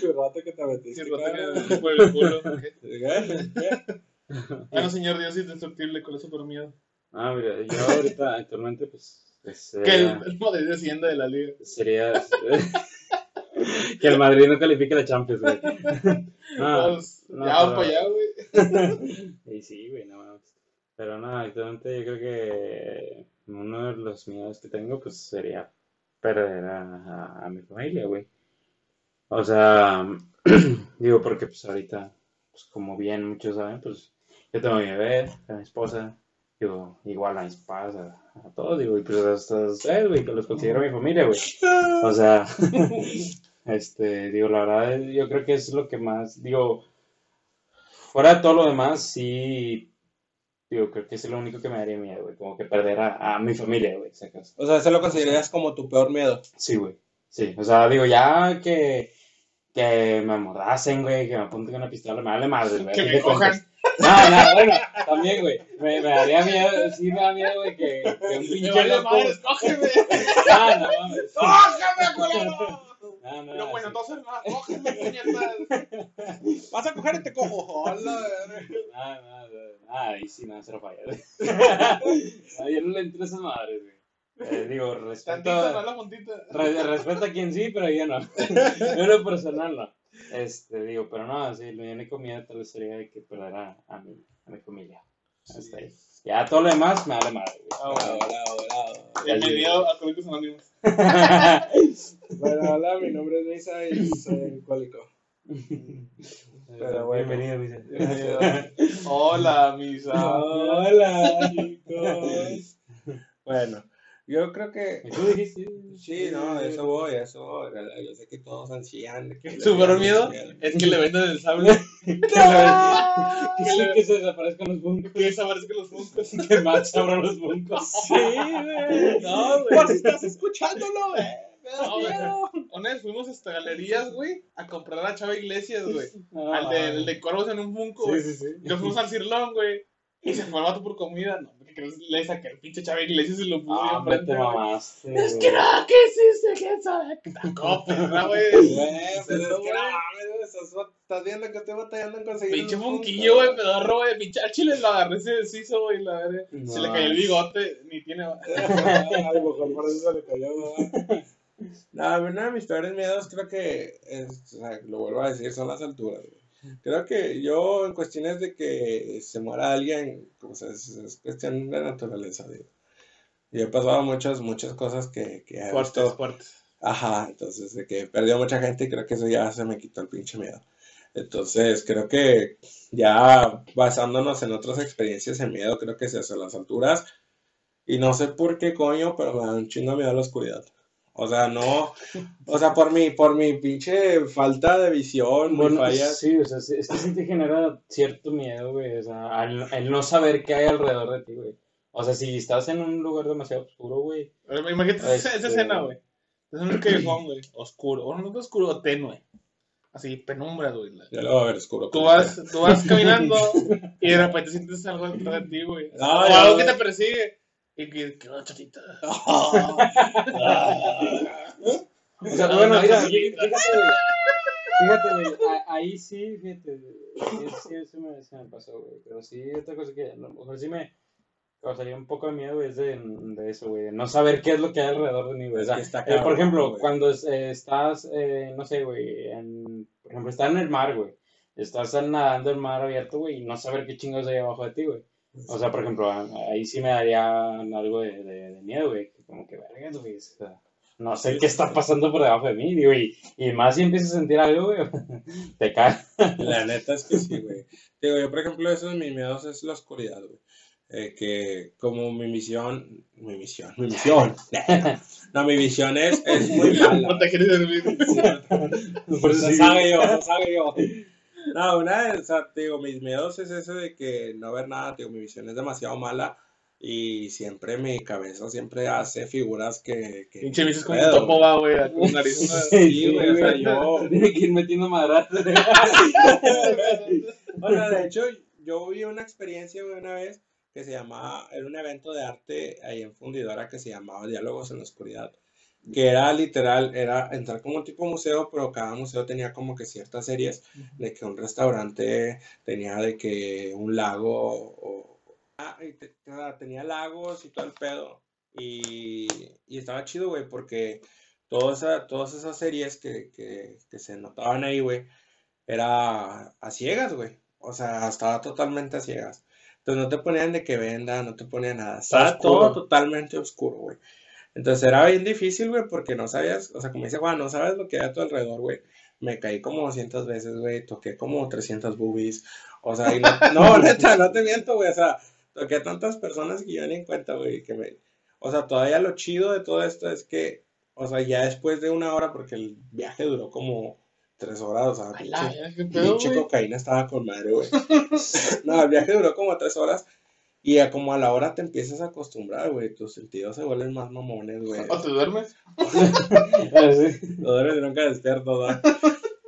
Qué rato que te metiste. rato cabrón. que- por el culo. ¿Qué? (laughs) ¿Qué? Bueno, señor Dios indestructible, con eso por miedo. Ah, mira, yo ahorita actualmente, pues. Pues, Que el, el Madrid descienda de la liga. sería. (laughs) (laughs) que el Madrid no califique la Champions, güey. (laughs) No, Pues, no, ya pero- vamos para allá, güey. y sí, güey, no mames. Pero no, actualmente yo creo que uno de los miedos que tengo, pues sería perder a, a- a mi familia, güey. O sea, (clears throat) digo, porque pues ahorita, pues como bien muchos saben, pues yo tengo a mi bebé, a mi esposa, digo, igual a mis papás, a, a todos, digo, y pues hasta a ustedes, güey, que los considero mi familia, güey. (laughs) O sea, (laughs) este, digo, la verdad, yo creo que es lo que más, digo, fuera de todo lo demás, sí, digo, creo que es lo único que me daría miedo, güey, como que perder a, a mi familia, güey, sacas. O sea, eso lo considerarías como tu peor miedo. Sí, güey, sí, o sea, digo, ya que, que me amordacen, güey, que me apunten con una pistola, me vale madre, güey. Que me cojan. No, no, bueno, también, güey, me, me daría miedo, sí me da miedo, güey, que, que un Me pinche vale loco... madre, escógeme. No, no mames. ¡Cógeme, culero! No, no, No, bueno, entonces no, cógeme, puñetas. Vas a coger y te cojo. (laughs) Hola, Ah, no, no, no, ahí sí, no, cero falla. No, yo no le entro a esas madres, güey. Eh, digo, Tantito, no respeto, la puntita. re- respeto a quien sí, pero yo no. (laughs) Yo en lo personal no. Este, digo, pero no, sí, mi único miedo tal vez sería de que perder a, a mi, a mi familia. Hasta ahí. Ya todo lo demás me vale madre. Bravo, bravo, bravo. Bienvenido a Alcohólicos Anónimos. (laughs) Bueno, hola, mi nombre es Misa y soy alcohólico. (laughs) Pero bueno. Bienvenido, Vicente. Bienvenido. Hola, misa. Hola, chicos. Bueno, yo creo que ¿Y tú dijiste? Sí, (laughs) no, eso voy, a eso voy. Yo sé que todos ansían. Su peor miedo es que le vendan el sable. (laughs) (laughs) Que le- que se desaparezcan los buncos. Que desaparezcan los funcos. Que Max abra los buncos. Sí, güey. No, Por si güey. estás escuchándolo, güey. No, güey. miedo. Una vez fuimos hasta galerías, güey, a comprar a Chava Iglesias, güey. Al de, el de Cuervos en un Funko, güey. Sí, sí, sí. Y nos fuimos al Cirlón, güey. Y se fue el vato por comida. No, ¿qué crees? Le saqué el pinche Chava Iglesias y lo puso Ah, enfrente, güey. mamaste. Es que no, ¿qué hiciste? ¿Quién sabe? Taco, perra, güey. Güey, que güey. güey, estás, viendo que estoy batallando en conseguir. Pinche un funquillo, güey, pedorro, güey. Pinche chile lo agarré, se deshizo, güey, la verga. Se le cayó el bigote, ni tiene. (laughs) A lo mejor por eso se le cayó, ¿verdad? No, uno de mis peores miedos creo que, es, o sea, lo vuelvo a decir, son las alturas. güey. Creo que yo, en cuestiones de que se muera alguien, o sea, es, es cuestión de naturaleza, digo. Y he pasado muchas, muchas cosas que, que Fuertes, visto. fuertes. Ajá, entonces de que perdió mucha gente y creo que eso ya se me quitó el pinche miedo. Entonces creo que ya basándonos en otras experiencias en miedo, creo que es eso, las alturas. Y no sé por qué coño, pero me da un chingo miedo a la oscuridad. O sea, no, o sea, por mi, por mi pinche falta de visión, mi Bueno, fallas. sí, o sea, sí- es que sí te genera cierto miedo, güey, o sea, al, el no saber qué hay alrededor de ti, güey. O sea, si estás en un lugar demasiado oscuro, güey. Imagínate esa, esa Este- escena, güey. Es un callejón, güey. Oscuro. O no es oscuro, tenue. Así, penumbra, güey. Ya lo va a ver oscuro. Tú vas, tú vas caminando (laughs) y de repente sientes algo detrás de ti, güey. No, o algo que te persigue. Y que, que una chatita. (laughs) O sea, No, bueno, no, mira, fíjate, güey. Fíjate, güey, a- ahí sí, fíjate, sí, sí, sí me, sí me pasó, güey. Pero sí, otra cosa que a lo mejor sí me causaría un poco de miedo, güey, es de, de eso, güey, de no saber qué es lo que hay alrededor de mí, güey. O sea, está eh, cabrón, por ejemplo, güey. cuando eh, estás, eh, no sé, güey, en, por ejemplo, estás en el mar, güey. Estás nadando en el mar abierto, güey, y no saber qué chingos hay abajo de ti, güey. O sea, por ejemplo, ahí sí me daría algo de, de, de miedo, güey. Como que, vergas, güey. o sea, no sé qué está pasando por debajo de mí, digo, y, y más si empiezas a sentir algo, güey, (laughs) te cae. La neta es que sí, güey. Digo, yo, por ejemplo, eso de mis miedos es la oscuridad, güey. Eh, que como mi misión, mi misión, mi misión. No, mi visión es, es muy (laughs) No mala. te quieres dormir. (laughs) Por Lo si- sabe yo, lo sabe yo. (laughs) No, una vez, o sea, te digo, mis miedos es eso de que no ver nada, te digo, mi visión es demasiado mala y siempre mi cabeza siempre hace figuras que... que Pinche bicho es como topo, va, güey. Con nariz. Sí, güey, o sea, yo... Tiene que ir metiendo madrazos. (laughs) Bueno, de hecho, yo vi una experiencia, güey, una vez que se llamaba, era un evento de arte ahí en Fundidora que se llamaba Diálogos en la Oscuridad, que era literal, era entrar como un tipo museo, pero cada museo tenía como que ciertas series de que un restaurante tenía de que un lago o... Ah, y te- tenía lagos y todo el pedo. Y, y estaba chido, güey, porque todas todas esas series que, que, que se notaban ahí, güey, era a ciegas, güey. O sea, estaba totalmente a ciegas. Entonces no te ponían de que venda, no te ponían nada. Estaba todo totalmente oscuro, güey. Entonces era bien difícil, güey, porque no sabías, o sea, como dice Juan, no sabes lo que hay a tu alrededor, güey. Me caí como 200 veces, güey, toqué como 300 boobies. O sea, y no, (laughs) no, neta, no te miento, güey, o sea, toqué a tantas personas que yo ni en cuenta, güey, que me... O sea, todavía lo chido de todo esto es que, o sea, ya después de una hora, porque el viaje duró como tres horas, o sea, pinche- cocaína estaba con madre, güey. (laughs) No, el viaje duró como tres horas y a como a la hora te empiezas a acostumbrar, güey. Tus sentidos se vuelven más mamones, güey. ¿O te duermes? (laughs) Lo duermes y nunca despierto, ¿verdad?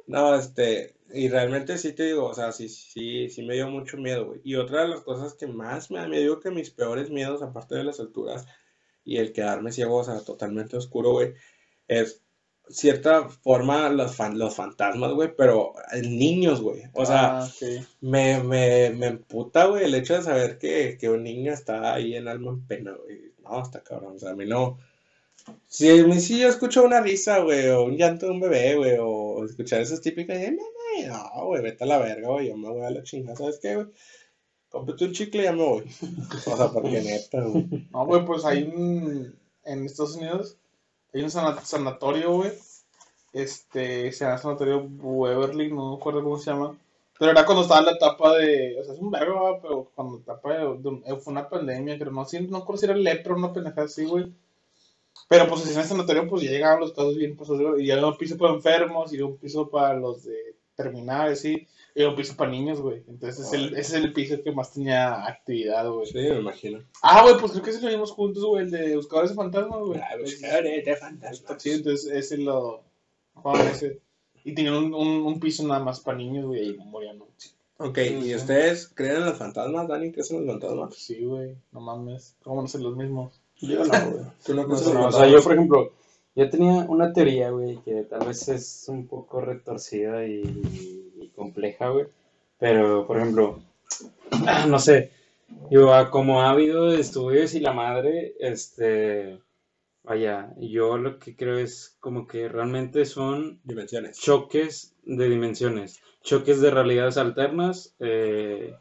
No, este, y realmente sí te digo, o sea, sí, sí, sí me dio mucho miedo, güey. Y otra de las cosas que más me da miedo, digo que mis peores miedos, aparte de las alturas y el quedarme ciego, o sea, totalmente oscuro, güey, es cierta forma los, fan- los fantasmas, güey, pero niños, güey. O sea, Ah, me, me, me emputa, güey, el hecho de saber que, que un niño está ahí en alma en pena, güey. No, está cabrón, o sea, a mí no. Si, a mí sí yo escucho una risa, güey, o un llanto de un bebé, güey, o escuchar esas típicas, de, "Nene", no, güey, vete a la verga, güey, yo me voy a la chingada, ¿sabes qué, güey? cómprate un chicle y ya me voy. (laughs) O sea, porque neta, güey. No, güey, pues un. En Estados Unidos hay un sana- sanatorio, güey. Este, se llama Sanatorio Beverly, no me acuerdo cómo se llama. Pero era cuando estaba en la etapa de. O sea, es un verbo, pero cuando la etapa de. eh, fue una pandemia, creo. No, sí, no recuerdo si era lepra o una pendejada así, güey. Pero pues en el sanatorio, pues ya llegaban los casos bien, pues, y había un piso para enfermos, y un piso para los de terminales, sí. Y un piso para niños, güey. Entonces, es el, ese es el piso que más tenía actividad, güey. Sí, me imagino. Ah, güey, pues creo que ese lo vimos juntos, güey, el de Buscadores de Fantasmas, güey. Ah, buscadores de fantasmas. chido, entonces ese lo. Jugaban ese. Y tenían un, un, un piso nada más para niños, güey, y no morían, ¿no? Ok, ¿y ustedes creen en los fantasmas, Dani? ¿Crees en los fantasmas? Pues sí, güey, no mames. ¿Cómo no ser los mismos? Yo no, güey. ¿Tú no (laughs) crees en los No, o sea, yo, por ejemplo, yo tenía una teoría, güey, que tal vez es un poco retorcida y compleja, güey. Pero, por ejemplo, (clears throat) no sé, yo como ha habido estudios y la madre, este, vaya, yo lo que creo es como que realmente son Dimensiones. choques de dimensiones, choques de realidades alternas eh,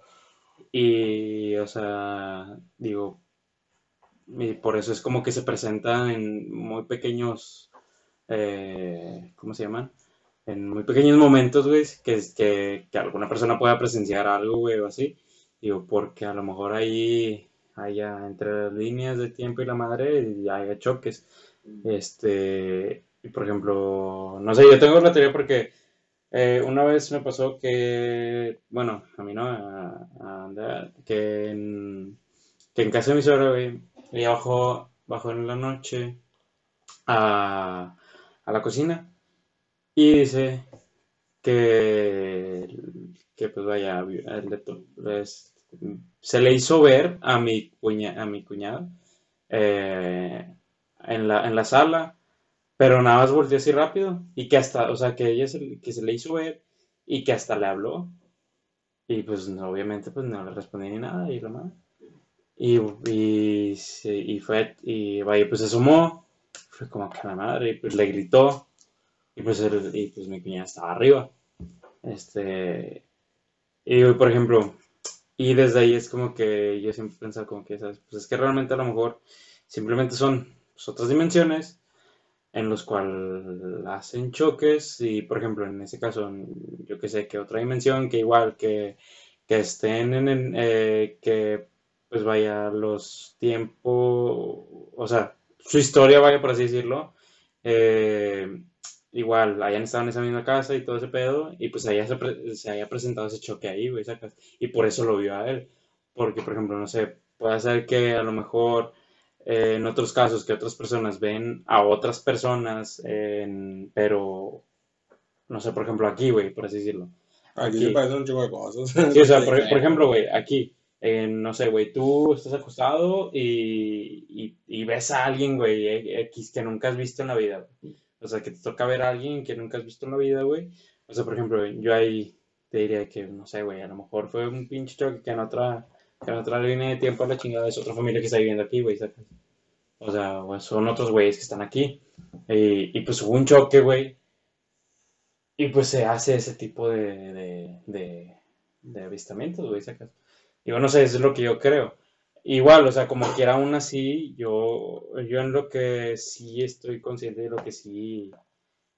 y, o sea, digo, y por eso es como que se presentan en muy pequeños, eh, ¿cómo se llaman? En muy pequeños momentos, güey, que, que, que alguna persona pueda presenciar algo, güey, o así. Digo, porque a lo mejor ahí haya entre las líneas de tiempo y la madre y haya choques. Este, por ejemplo, no sé, yo tengo la teoría porque eh, una vez me pasó que, bueno, a mí no, a, a que en, que en casa de mi suegra, güey, ella bajó, bajó en la noche a, a la cocina y dice que, que pues vaya, le to- es- se le hizo ver a mi cuña, a mi cuñado eh, en la, en la sala, pero nada más volteó así rápido y que hasta, o sea, que ella se, que se le hizo ver y que hasta le habló. Y pues no, obviamente pues no le respondí ni nada y la madre. Y, y, y fue, y vaya, pues se sumó, fue como que la madre, y pues le gritó, y pues, el- y pues mi cuñada estaba arriba. Este, y por ejemplo, y desde ahí es como que yo siempre he pensado como que, ¿sabes? Pues es que realmente a lo mejor simplemente son pues, otras dimensiones en los cuales hacen choques y por ejemplo en ese caso yo que sé que otra dimensión que igual que, que estén en, en, eh, que pues vaya los tiempos o sea su historia vaya por así decirlo eh, igual hayan estado en esa misma casa y todo ese pedo y pues haya se, pre- se haya presentado ese choque ahí güey sacas y por eso lo vio a él porque por ejemplo no sé puede ser que a lo mejor eh, en otros casos que otras personas ven a otras personas, en- pero no sé, por ejemplo, aquí, güey, por así decirlo. Aquí Aquí. se parecen un chingo de cosas. Sí, o sea, por, por ejemplo, güey, aquí, eh, no sé, güey, tú estás acostado y, y, y ves a alguien, güey, eh, X que nunca has visto en la vida, güey. O sea, que te toca ver a alguien que nunca has visto en la vida, güey. O sea, por ejemplo, yo ahí te diría que, no sé, güey, a lo mejor fue un pinche choque que en otra, que en otra línea de tiempo la chingada es otra familia que está viviendo aquí, güey, sacas. O sea, o son otros güeyes que están aquí. Y, pues hubo un choque, güey. Y pues se hace ese tipo de, de, de, de avistamientos, güey, sacas. Digo, no sé, eso es lo que yo creo. Igual, o sea, como quiera aún así, yo, yo en lo que sí estoy consciente de lo que sí,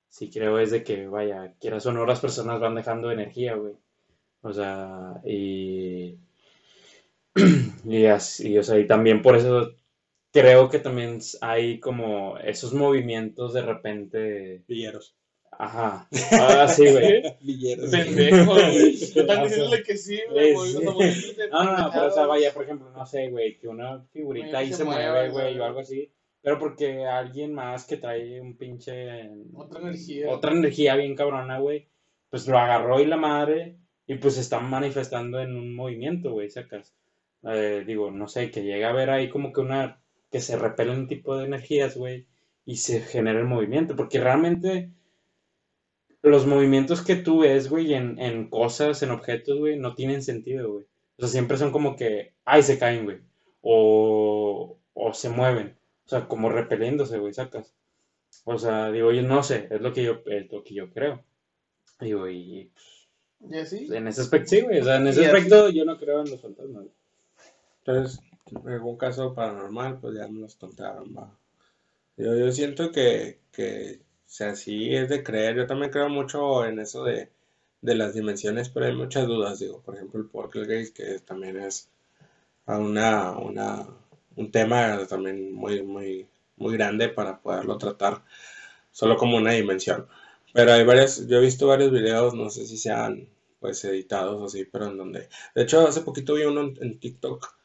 sí creo es de que, vaya, quieras o no, las personas van dejando energía, güey. O sea, y, (clears throat) y así, o sea, y también por eso creo que también hay como esos movimientos de repente, Villeros. Ajá, ah, sí, güey. (laughs) Pendejo, güey. Están diciéndole que sí, güey. No, no, no, pero o sea, vaya, por ejemplo, no sé, güey, que una figurita ahí se se mueve, güey, o algo así, pero porque alguien más que trae un pinche, Otra energía. otra energía bien cabrona, güey, pues lo agarró y la madre, y pues se están manifestando en un movimiento, güey, sacas. Eh, digo, no sé, que llega a ver ahí como que una, que se repelen un tipo de energías, güey, y se genera el movimiento, porque realmente los movimientos que tú ves, güey, en, en cosas, en objetos, güey, no tienen sentido, güey. O sea, siempre son como que, ay, se caen, güey. O, o se mueven. O sea, como repeliéndose, güey, sacas. O sea, digo, yo no sé, es lo que yo, es lo que yo creo. Digo, y, ¿Y así? En ese aspecto, sí, güey. O sea, en ese aspecto yo no creo en los fantasmas. güey. Entonces, en algún caso paranormal, pues ya los contaron, va. Yo, yo siento que, que, sea, sí es de creer. Yo también creo mucho en eso de, de las dimensiones, pero hay muchas dudas, digo. Por ejemplo, el poltergeist, que también es una, una, un tema también muy, muy, muy grande para poderlo tratar solo como una dimensión. Pero hay varias, yo he visto varios videos, no sé si sean pues editados o así, pero en donde, de hecho hace poquito vi uno en TikTok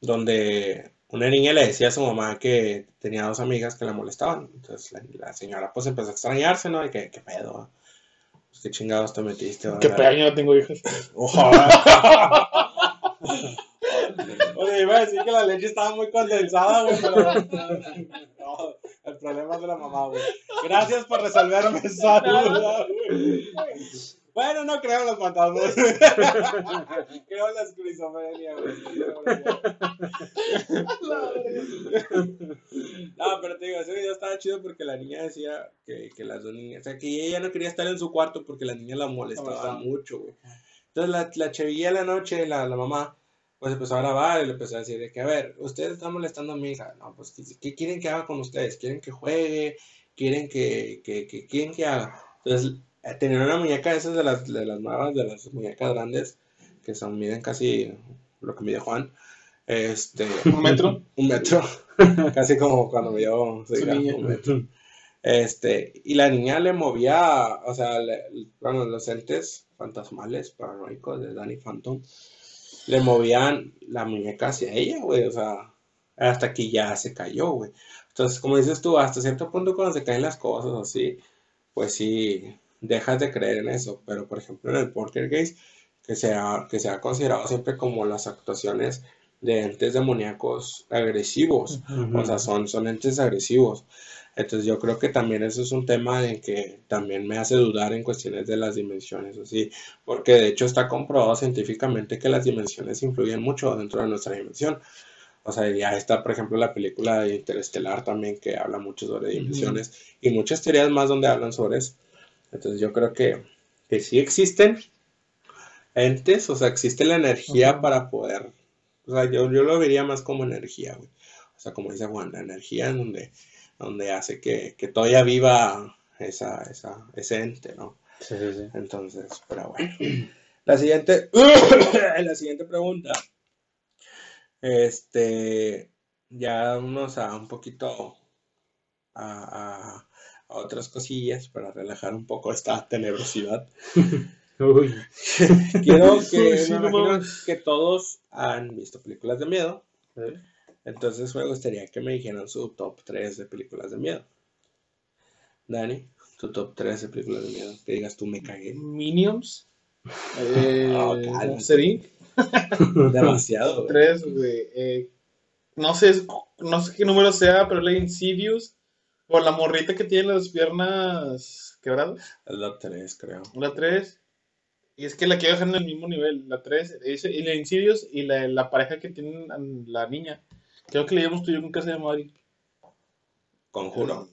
donde una niña le decía a su mamá que tenía dos amigas que la molestaban. Entonces la, la señora pues empezó a extrañarse, ¿no? Y que, ¿qué pedo? Pues, ¿Qué chingados te metiste? Qué ¿verdad? pedo, yo no tengo hijas. (laughs) (laughs) Oye, iba a decir que la leche estaba muy condensada, güey, pero... (laughs) No, el problema es de la mamá, güey. Gracias por resolverme esa duda, güey. Bueno, no creo en los fantasmas. creo en la esquizofrenia. No, pero te digo, ese video estaba chido porque la niña decía que, que las dos niñas, o sea, que ella no quería estar en su cuarto porque las niñas la Molestaban. mucho, güey. Entonces la, la chavilla en la noche, la, la mamá, pues empezó a grabar y le empezó a decir de que, a ver, ustedes están molestando a mi hija. No, pues, ¿qué, qué quieren que haga con ustedes? ¿Quieren que juegue? ¿Quieren que, que, que quieren que haga? Entonces, eh, tenían una muñeca esas de las, de las nuevas, de las muñecas grandes, que son, miden casi lo que mide Juan. Este, ¿Un metro? (laughs) un metro, (laughs) casi como cuando me niña. un metro. Este, y la niña le movía, o sea, le- bueno, los entes fantasmales, paranoicos de Danny Phantom, le movían la muñeca hacia ella, güey, o sea, hasta que ya se cayó, güey. Entonces, como dices tú, hasta cierto punto cuando se caen las cosas así, pues sí, dejas de creer en eso, pero por ejemplo en el Poltergeist, que se ha, que se ha considerado siempre como las actuaciones de entes demoníacos agresivos, o sea, son, son entes agresivos. Entonces yo creo que también eso es un tema en que también me hace dudar en cuestiones de las dimensiones, así, porque de hecho está comprobado científicamente que las dimensiones influyen mucho dentro de nuestra dimensión. O sea, ya está, por ejemplo, la película de Interestelar también que habla mucho sobre dimensiones y muchas teorías más donde hablan sobre eso. Entonces yo creo que, que sí existen entes, o sea, existe la energía para poder, o sea, yo, yo lo vería más como energía, güey. O sea, como dice Juan, la energía en donde, donde hace que, que todavía viva esa, esa, ese ente, ¿no? Sí, sí, sí. Entonces, pero bueno. (clears throat) La siguiente, (clears throat) la siguiente pregunta. Este, ya vamos a un poquito a, a- a otras cosillas para relajar un poco esta tenebrosidad. (laughs) Uy. (laughs) Quiero (laughs) que, Sí, me no imagino mames. que todos han visto películas de miedo. ¿Eh? Entonces me gustaría que me dijeran su top 3 de películas de miedo. Dani, tu top 3 de películas de miedo. Que digas tú me cagué. Minions. Eh, Oh. Demasiado. güey. Tres, güey. Eh, no sé, no sé qué número sea, pero la Insidious. Por la morrita que tiene las piernas quebradas. La 3, creo. La 3. Y es que la quiero dejar en el mismo nivel. La 3, y la Insidious y la, la, pareja que tienen la niña. Creo que le dimos tú y yo Casa de Madrid. Conjuro.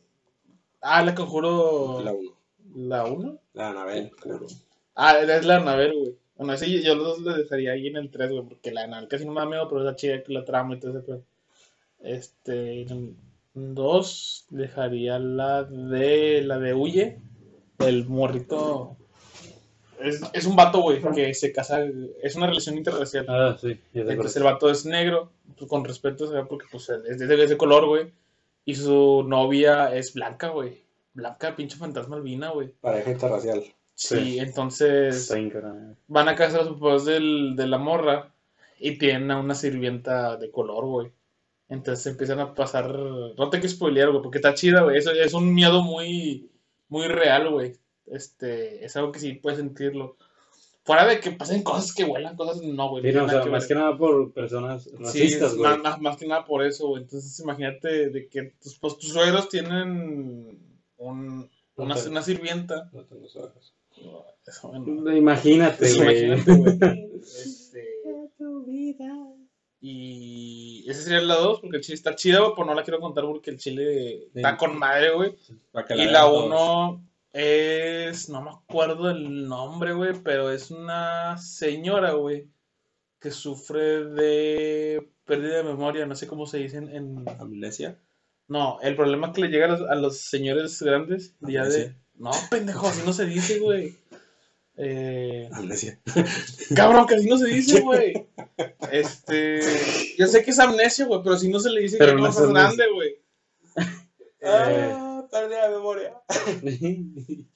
Ah, la Conjuro. La 1. ¿La 1? La Anabel, claro. Ah, es la Anabel, güey. Bueno, así yo los dos les dejaría ahí en el 3, güey, porque la Anabel casi no me da miedo, pero es la chida que la trama y todo ese Este dos dejaría la de la de Huye, el morrito. Es, es un vato, güey, que se casa, es una relación interracial. Ah, sí. Entonces el vato es negro, pues, con respeto, ¿sabes? porque pues, es, de, ese color, güey. Y su novia es blanca, güey. Blanca, pinche fantasma albina, güey. Pareja interracial. Sí, sí, entonces van a casa a los papás del, de la morra y tienen a una sirvienta de color, güey. Entonces empiezan a pasar. No te que spoilear, güey, porque está chida, güey. Eso es un miedo muy, muy real, güey. Este, es algo que sí puedes sentirlo. Fuera de que pasen cosas que huelan, cosas no, güey. Sí, no no, o tiene sea, nada que más ver. que nada por personas racistas, güey. más, más- más que nada por eso, güey. Entonces imagínate de que tus, pues, tus suegros tienen un, una, una sirvienta. No tengo ojos. Eso, bueno. Imagínate, güey. Imagínate, güey. (laughs) Este, y esa sería la 2, porque el chile está chida, güey, pero no la quiero contar porque el chile está con madre, güey. Y la todos. 1, Es, no me acuerdo el nombre, güey, pero es una señora, güey, que sufre de pérdida de memoria, no sé cómo se dice en... en- Amnesia. No, el problema que le llega a los, a los señores grandes, ya de... Amnesia. No, pendejo, así no se dice, güey. Eh, Amnesia. (laughs) cabrón, que así no se dice, güey. Este, yo sé que es amnesia, güey, pero si no se le dice Pero que no es es grande, güey. Ah, pérdida de memoria. (laughs)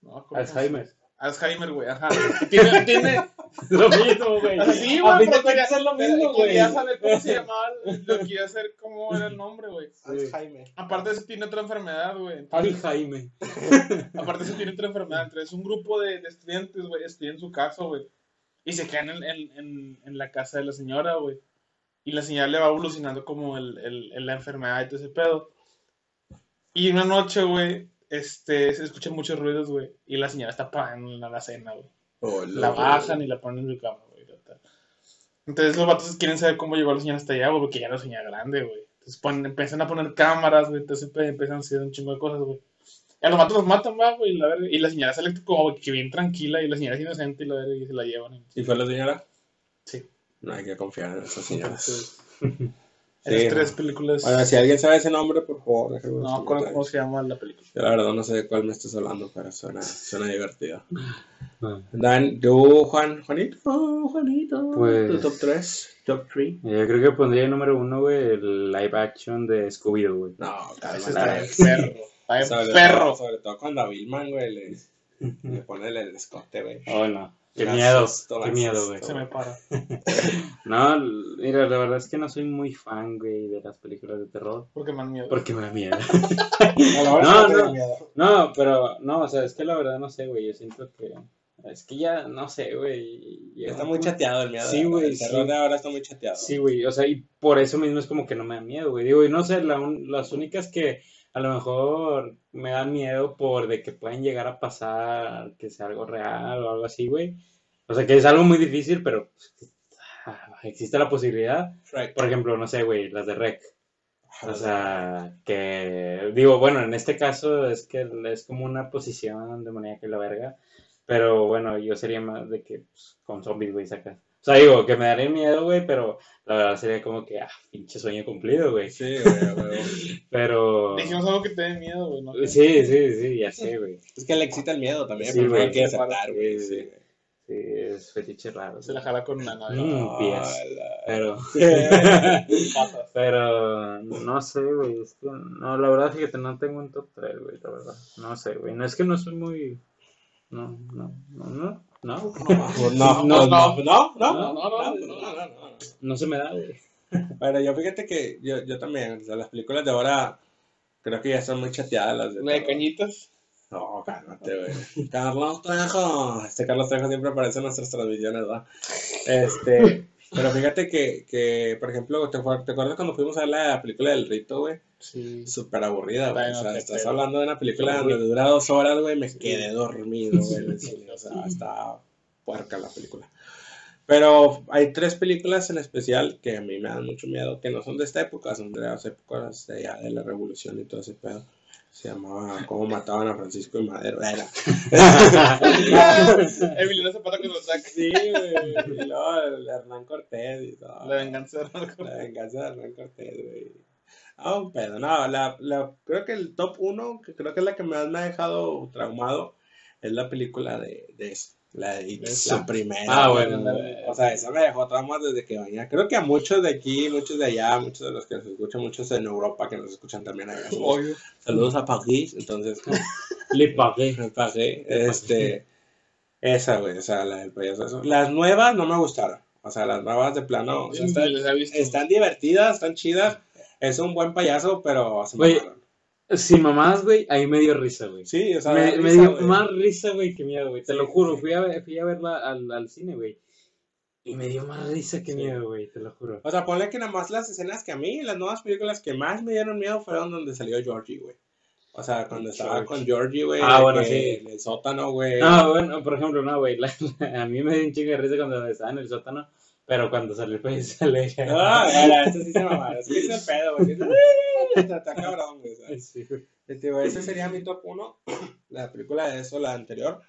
No, ¿cómo se Alzheimer. Alzheimer, güey, ajá. Tiene, tiene, Lo mismo, güey. Sí, güey, pero quería, es lo mismo, güey. quería saber cómo se llamaba, lo quería saber cómo era el nombre, güey. Alzheimer. Aparte eso tiene otra enfermedad, güey. Alzheimer. (laughs) aparte eso tiene otra enfermedad. Entonces un grupo de, de estudiantes, güey, estudian en su casa, güey. Y se quedan en, en, en, en la casa de la señora, güey. Y la señora le va evolucionando como el, el, el- la enfermedad y todo ese pedo. Y una noche, güey, este, se escuchan muchos ruidos, güey. Y la señora está pagando la, la cena, güey. La bajan y la ponen en su cama, güey. Entonces los vatos quieren saber cómo llegó la señora hasta allá, güey, porque ya era una señora grande, güey. Entonces ponen, empiezan a poner cámaras, güey. Entonces empiezan a hacer un chingo de cosas, güey. Y a los vatos los matan, güey. y La y la señora sale como que bien tranquila y la señora es inocente y la y se la llevan. ¿Y fue la señora? Sí. No hay que confiar en esas señoras. (laughs) Entonces, Sí, esas no. tres películas. Bueno, si alguien sabe ese nombre, por no, ¿cómo, se llama la película? Yo la verdad no sé de cuál me estás hablando, pero suena, suena divertido. Ah. Dan, tú, Juan, Juanito, Juanito, Pues- tu top 3, top 3. Yo creo que pondría el número uno, güey, el live action de Scooby-Doo, güey. No, Ese cálmate. está bien perro. Está Sobre perro. Todo, sobre todo cuando a Billman, güey, le, le pone el escote, güey. Oh, no. Qué miedo, qué miedo, güey. Se me para. (laughs) No, mira, la verdad es que no soy muy fan, güey, de las películas de terror. Porque me dan miedo. Porque me da miedo. (laughs) No, no. No, pero, no, o sea, es que la verdad no sé, güey. Yo siento que. Es que ya, no sé, güey. Está muy chateado el miedo. Sí, güey, El terror sí. de ahora está muy chateado. Sí, güey, o sea, y por eso mismo es como que no me da miedo, güey. Digo, y no sé, la un- las únicas que a lo mejor me dan miedo por de que pueden llegar a pasar, que sea algo real o algo así, güey. O sea, que es algo muy difícil, pero pues, ah, existe la posibilidad. Por ejemplo, no sé, güey, las de Rec. O sea, que digo, bueno, en este caso es que es como una posición demoníaca y la verga. Pero bueno, yo sería más de que pues, con zombies, güey, sacas. O sea, digo, que me daría miedo, güey, pero la verdad sería como que, ah, pinche sueño cumplido, güey. Sí, güey, güey. (laughs) Pero. Dijimos algo que te dé miedo, güey. ¿no? Sí, sí, sí, ya sé, güey. Es que le excita el miedo también, Sí, no güey. lo quiere aceptar, güey. Sí, Sí, sí. güey. Sí, es fetiche raro. Se la jala con nana. Mm. ¿no? pies. Hola. Pero. (laughs) Pero no sé, güey, es que no, la verdad fíjate, no tengo un top 3, güey, la verdad. No sé, güey, no es que no soy muy no, no, no, no, no, (laughs) No, no, no, No, no, no. no, no, No, no, no, no, no, no. no se me da, güey. Bueno, yo fíjate que yo, yo también, o sea, las películas de ahora creo que ya son muy chateadas las de La de cañitas. No, cálmate, güey. Carlos Trejo. Este Carlos Trejo siempre aparece en nuestras transmisiones, ¿verdad? Este, (laughs) pero fíjate que, que por ejemplo, ¿te, te acuerdas cuando fuimos a ver la película del rito, güey? Sí. Súper aburrida, güey. Bueno, O sea, estás hablando de una película donde dura dos horas, güey, me quedé dormido, güey, en el cine. O sea, (laughs) está puerca la película. Pero hay tres películas en especial que a mí me dan mucho miedo, que no son de esta época, son de las épocas de, ya de la revolución y todo ese pedo. Se llamaba Cómo mataban a Francisco y Madero. Era. (laughs) Emiliano Zapata con los ataques. Sí, güey. Y luego el Hernán Cortés y todo. La venganza de Hernán La venganza de Hernán Cortés, güey. Ah, un pedo. No, la, la, creo que el top uno, que creo que es la que más me ha dejado traumado, es la película de, de eso. La de It, Eso. la primera. Ah, bueno. O sea, esa me dejó traumas desde que venía. Creo que a muchos de aquí, muchos de allá, muchos de los que nos escuchan, muchos en Europa que nos escuchan también allá. (laughs) Saludos, saludos a París. Entonces, (laughs) Le pagué. (laughs) me pagué. Este, esa, güey, o sea, la del payaso. eso. Las nuevas no me gustaron. O sea, las nuevas de plano. o sea, están divertidas, están chidas. Es un buen payaso, pero se mamaron. Sin mamás, güey, ahí me dio risa, güey. Sí, o sea, Me, da me risa, dio güey. más risa, güey, que miedo, güey. Te Sí, lo juro, sí. fui a, ver- fui a verla al, al cine, güey. Y me dio más risa que Sí. miedo, güey, te lo juro. O sea, ponle que nada más las escenas que a mí, las nuevas películas que más me dieron miedo fueron donde salió Georgie, güey. O sea, cuando estaba con Georgie, güey. Ah, bueno, sí. En el sótano, güey. No, bueno, por ejemplo, no, güey. la- la- (laughs) a mí me dio un chingo de risa cuando estaba en el sótano, pero cuando salió el país sale. Ah, era, eso sí se mamaron. Es que es el pedo, güey. está, está cabrón, güey. (laughs) Sí, güey. Y te digo, ese sería mi top 1. (clears throat) La película de eso, la anterior.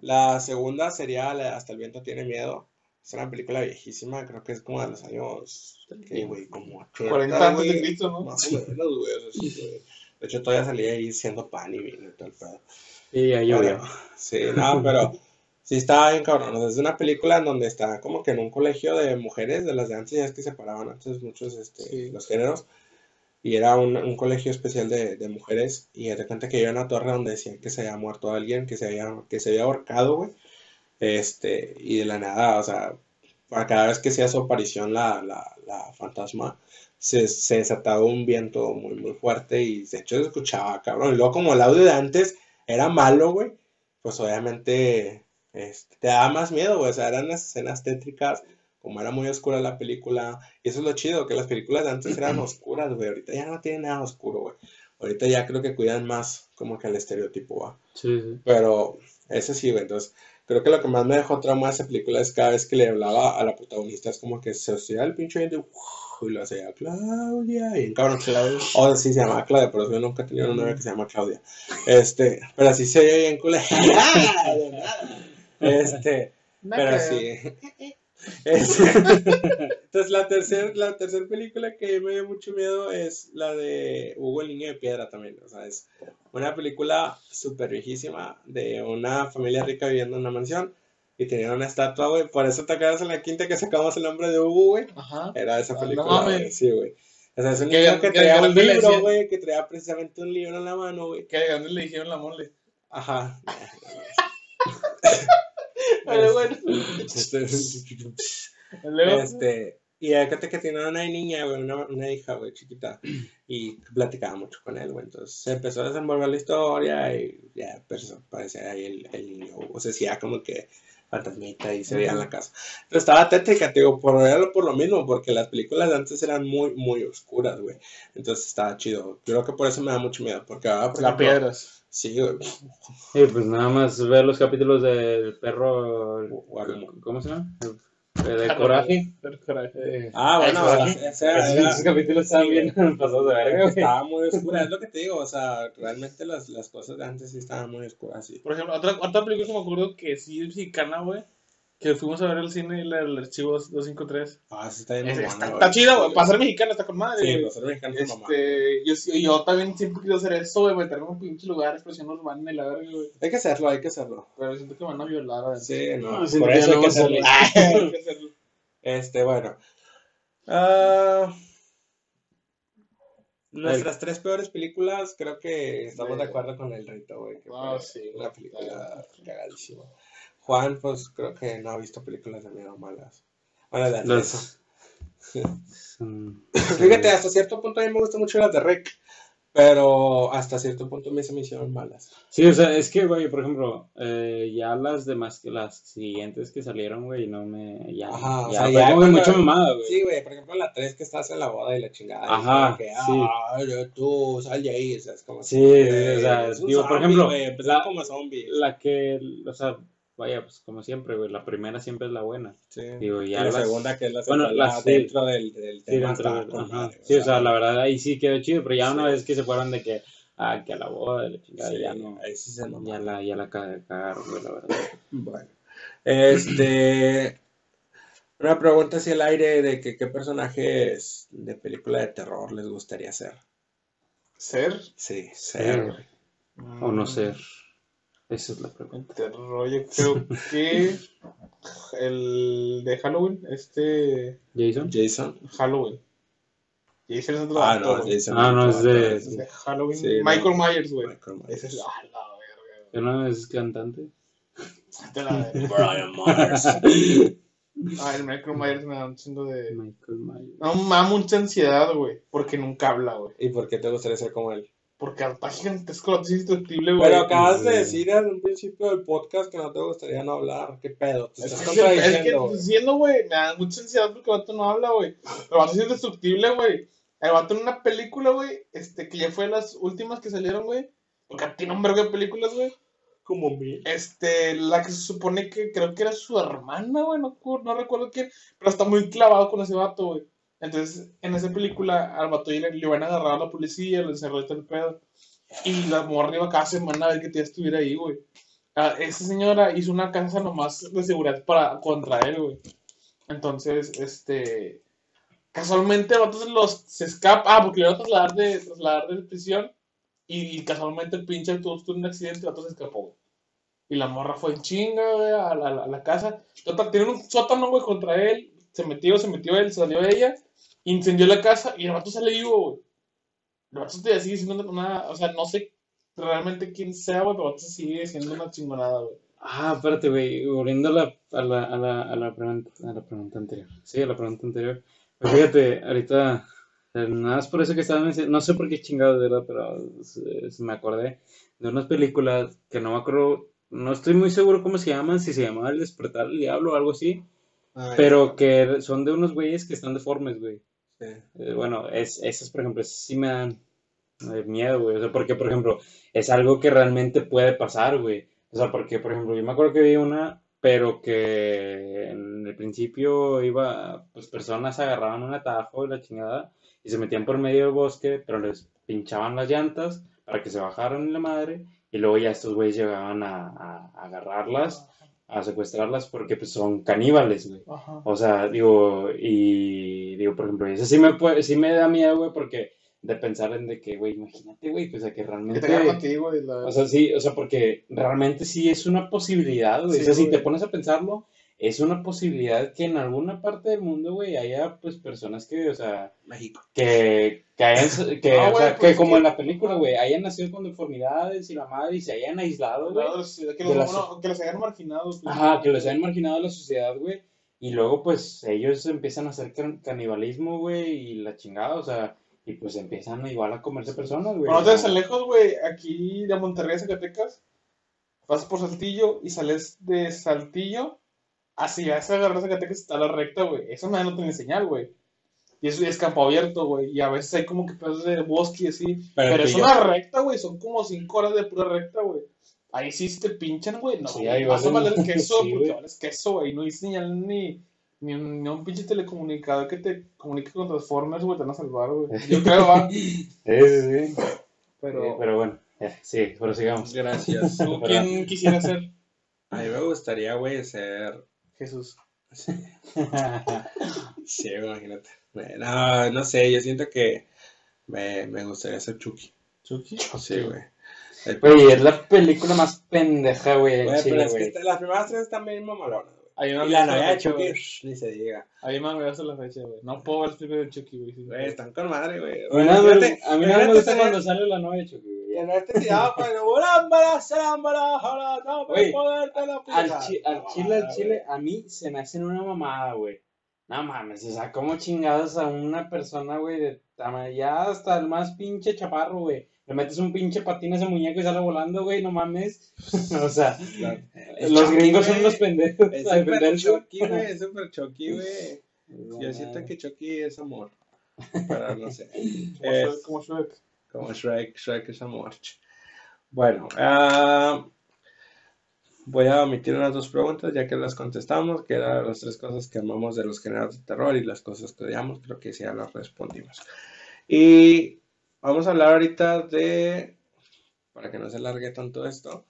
La segunda sería la Hasta el viento tiene miedo. Es una película viejísima, creo que es como de los años, ¿qué, güey? Como 80, 40 antes de. Cristo, ¿no? Más o menos, güey. De hecho, todavía salía ahí siendo pan y vino y todo el pedo. Y ya llovió. Sí, no, pero sí estaba bien cabrón. Es una película en donde está como que en un colegio de mujeres, de las de antes, ya es que separaban antes muchos este, Sí. los géneros. Y era un, un colegio especial de, de mujeres. Y de repente que había una torre donde decían que se había muerto alguien, que se había, que se había ahorcado, güey. Este, y de la nada, o sea, para cada vez que hacía su aparición la, la, la fantasma, se, se desataba un viento muy, muy fuerte y de hecho se escuchaba, cabrón. Y luego como el audio de antes era malo, güey, pues obviamente este, te daba más miedo, güey. O sea, eran las escenas tétricas, como era muy oscura la película. Y eso es lo chido, que las películas de antes eran (clears throat) oscuras, güey. Ahorita ya no tienen nada oscuro, güey. Ahorita ya creo que cuidan más como que el estereotipo, va. Sí, sí. Pero ese sí, güey. Entonces, creo que lo que más me dejó trauma de esa película es cada vez que le hablaba a la protagonista, es como que se hacía el pinche diente y lo hacía Claudia. Y cabrón, Claudia. O sea, sí se llamaba Claudia, pero yo nunca he tenido una novia que se llama Claudia. Este, pero así se oye bien culera. (laughs) (laughs) Este, (laughs) pero sí. (laughs) Es- Entonces, la tercera la tercer película que me dio mucho miedo es la de Hugo el Niño de Piedra también. O sea, es una película súper viejísima de una familia rica viviendo en una mansión y tenían una estatua, güey. Por eso te acuerdas en la quinta que sacamos el nombre de Hugo, güey. Ajá. Era esa Ah, película, no. Sí, güey. O sea, es un niño que que traía un libro, güey, que traía precisamente un libro en la mano, güey. Que de grande le dijeron la mole. Ajá. (laughs) Pero bueno. Este, Este, y fíjate que tiene una niña, güey, una, una hija, güey, chiquita, y platicaba mucho con él, güey, entonces se empezó a desenvolver la historia y ya empezó, parecía ahí el, el niño, o se hacía como que fantasmita y se veía en la casa. Entonces estaba tétrica, te digo, por, por lo mismo, porque las películas de antes eran muy, muy oscuras, güey, entonces estaba chido. Creo que por eso me da mucho miedo, porque ahora, por ejemplo, piedras. Sí, güey, Sí, pues nada más ver los capítulos del perro. ¿Cómo se llama? El (laughs) de coraje. El coraje. Ah, bueno, ese era- era- Esos capítulos están bien (laughs) pasados de verga. Estaba muy oscura, es lo que te digo, o sea, realmente las, las cosas de antes sí estaban muy oscuras, sí. Por ejemplo, otra, otra película que me acuerdo que sí es mexicana, güey. Que fuimos a ver al cine, la del archivo 253. Ah, sí está bien Es- está, está chida, güey. Para ser mexicana está con madre, Sí, los mexicanos son mamá. Este, yo, yo también siempre quiero hacer eso, güey, meterme en un pinche lugar, expresión urbana y la verga, güey. Hay que hacerlo, hay que hacerlo. Pero siento que me van a violar. Sí, no, No, sí, por eso hay que hacerlo. (laughs) Hay que hacerlo. Este, bueno. Ah, nuestras tres peores películas, creo que estamos de acuerdo con el reto, güey. Que Ah, fue sí, una película cagadísima. Juan, pues creo que no ha visto películas de miedo malas. Bueno, las de (laughs) son- (laughs) Fíjate, hasta cierto punto a mí me gustan mucho las de Rec, pero hasta cierto punto a mí se me hicieron malas. Sí, o sea, es que, güey, por ejemplo, eh, ya las demás, las siguientes que salieron, güey, no me. Ya, Ajá, o ya sea, fue ya como mucha mamada, güey. Sí, güey, por ejemplo, la 3 que estás en la boda y la chingada. Ajá, que, sí. ah, yo, tú, sal de ahí, o sea, es como Sí, güey, o sea, es digo, por zombie, ejemplo, güey, empezó la- como zombie. La que, o sea, vaya, pues como siempre, güey, la primera siempre es la buena. Sí. Digo, Y la las- segunda que es la Bueno, las- sí. dentro del, del Sí, tema dentro con madre, Sí, o sea, la verdad ahí sí quedó chido, pero ya una vez que se fueron de que, ah, que a la boda, de la chingada, sí, ya no, ahí sí se ya la, ya la ca- cagaron, güey, la verdad. Bueno, este. Una pregunta hacia el aire de que qué personajes de película de terror les gustaría ser. ¿Ser? Sí, ser. O no ser. Esa es la pregunta. Terror, yo creo que el de Halloween, este ¿Jason? Jason. Halloween. Jason es otro Ah, actor, no. Jason. Ah, no, es de- Es de Halloween. Sí, no. Michael Myers, güey. Michael Myers. Ese es ah, la verga, ¿Que no es cantante? la. (laughs) Brian Myers. Ah, el Michael Myers me da un chingo de. Michael Myers. No, me da mucha ansiedad, güey. Porque nunca habla, güey. ¿Y por qué te gustaría ser como él? Porque está gigantesco, es indestructible, güey. Pero acabas de decir en un principio del podcast que no te gustaría no hablar. ¿Qué pedo? Te Es estás que, es que, contradiciendo. estoy diciendo, güey, me da mucha ansiedad porque el vato no habla, güey. El vato es indestructible, güey. El vato en una película, güey, este, que ya fue las últimas que salieron, güey. Porque tiene un vergo de películas, güey. Como mí. Este, la que se supone que creo que era su hermana, güey, no, no recuerdo quién. Pero está muy clavado con ese vato, güey. Entonces, en esa película, al vato le, le van a agarrar a la policía, le encerró el pedo. Y la morra iba cada semana a ver que tía estuviera ahí, güey. Ah, esa señora hizo una casa nomás de seguridad para, contra él, güey. Entonces, este. Casualmente, el vato se los se escapa. Ah, porque le iban a trasladar de, trasladar de prisión. Y, y casualmente el pinche tuvo un accidente y el se escapó, güey. Y la morra fue en chinga, güey, a la, a la- casa. Total, tiene un sótano, güey, contra él. Se metió, se metió él, salió ella. Incendió la casa y el vato sale vivo, güey. El vato todavía sigue siendo una. O sea, no sé realmente quién sea, güey, pero el vato sigue siendo una chingonada, güey. Ah, espérate, güey, volviendo a la, a la, a la, a la pregunta, a la pregunta anterior. Sí, a la pregunta anterior. Pues fíjate, ahorita, nada más por eso que estaba mencionando, no sé por qué chingados, ¿verdad? Pero se me acordé de unas películas que no me acuerdo, no estoy muy seguro cómo se llaman, si se llamaba El despertar del diablo o algo así, Ay, pero que son de unos güeyes que están deformes, güey. Eh, bueno, es, esas, por ejemplo, sí me dan eh, miedo, güey. O sea, porque, por ejemplo, es algo que realmente puede pasar, güey. O sea, porque, por ejemplo, yo me acuerdo que vi una, pero que en el principio iba, pues personas agarraban un atajo y la chingada y se metían por medio del bosque, pero les pinchaban las llantas para que se bajaran la madre y luego ya estos güeyes llegaban a agarrarlas, a secuestrarlas porque pues son caníbales, güey. Ajá. O sea, digo, y digo, por ejemplo, eso sí me puede, sí me da miedo, güey, porque de pensar en de que, güey, imagínate, güey, pues a que Que realmente, te agarran contigo y la. o sea, sí, o sea, porque realmente sí es una posibilidad, güey. Sí, O sea, si te pones a pensarlo, es una posibilidad que en alguna parte del mundo, güey, haya, pues, personas que, o sea, México. que, que hayan, que, o sea, pues que como que- en la película, güey, hayan nacido con deformidades y la madre y se hayan aislado, güey. Claro, sí, que, los, bueno, que los hayan marginado. pues. Ajá, que los hayan marginado de la sociedad, güey. Y luego, pues, ellos empiezan a hacer can- canibalismo, güey, y la chingada, o sea, y pues empiezan igual a comerse personas, güey. Pero no o te lejos, güey. Aquí de Monterrey a Zacatecas. Pasas por Saltillo y sales de Saltillo. Así vas a agarrar Zacatecas está la recta, güey. Eso me no tiene señal, güey. Y eso es campo abierto, güey. Y a veces hay como que pedazos de bosque y así. Pero Pero, es una recta, güey. Son como cinco horas de pura recta, güey. Ahí sí si te pinchan, güey. No, Sí, ahí vas a valen- valer queso (laughs) Sí, porque vales queso, güey. No hay señal ni, ni, un, ni un pinche telecomunicador que te comunique con Transformers, güey. Te van a salvar, güey. (laughs) Yo creo, va. Sí, sí, sí. Pero, Sí, pero bueno, ya, sí, prosigamos. Gracias. ¿tú (laughs) quién quisiera ser? A mí me gustaría, güey, ser. Jesús. Sí, (laughs) imagínate. No, no sé, yo siento que me, me gustaría ser Chucky. Chucky. Sí, güey. El- Güey, es la película más pendeja, güey, Güey, pero es que güey. las primeras tres están bien mamalonas, güey. Hay una Y la novia de Chucky, güey. ni se diga. Ahí más me gusta la fecha, güey. No puedo ver el de Chucky, güey. Güey, están con madre, güey. A mí a mí nada me gusta cuando sale la novia de Chucky, Y en este tirado con el "Urámbara, sarámbara, jara, no me Güey, poder te la Al, pija". chi- al No, chile, al chile, a mí se me hacen una mamada, güey. No mames, o sea, como chingados a una persona, güey, de ya hasta el más pinche chaparro, güey. Le metes un pinche patín a ese muñeco y sale volando, güey, no mames. (laughs) o sea, Es los Chucky, gringos güey. son unos pendejos Es súper. Chucky, güey, es súper Chucky, güey. Yo siento que Chucky es amor. Pero no sé. (laughs) Como Es- Shrek, como Shrek. Como Shrek, Shrek es amor. Bueno, ah, voy a omitir unas dos preguntas ya que las contestamos, que eran las tres cosas que amamos de los géneros de terror y las cosas que odiamos, creo que sí ya las respondimos. Y vamos a hablar ahorita de, para que no se largue tanto esto,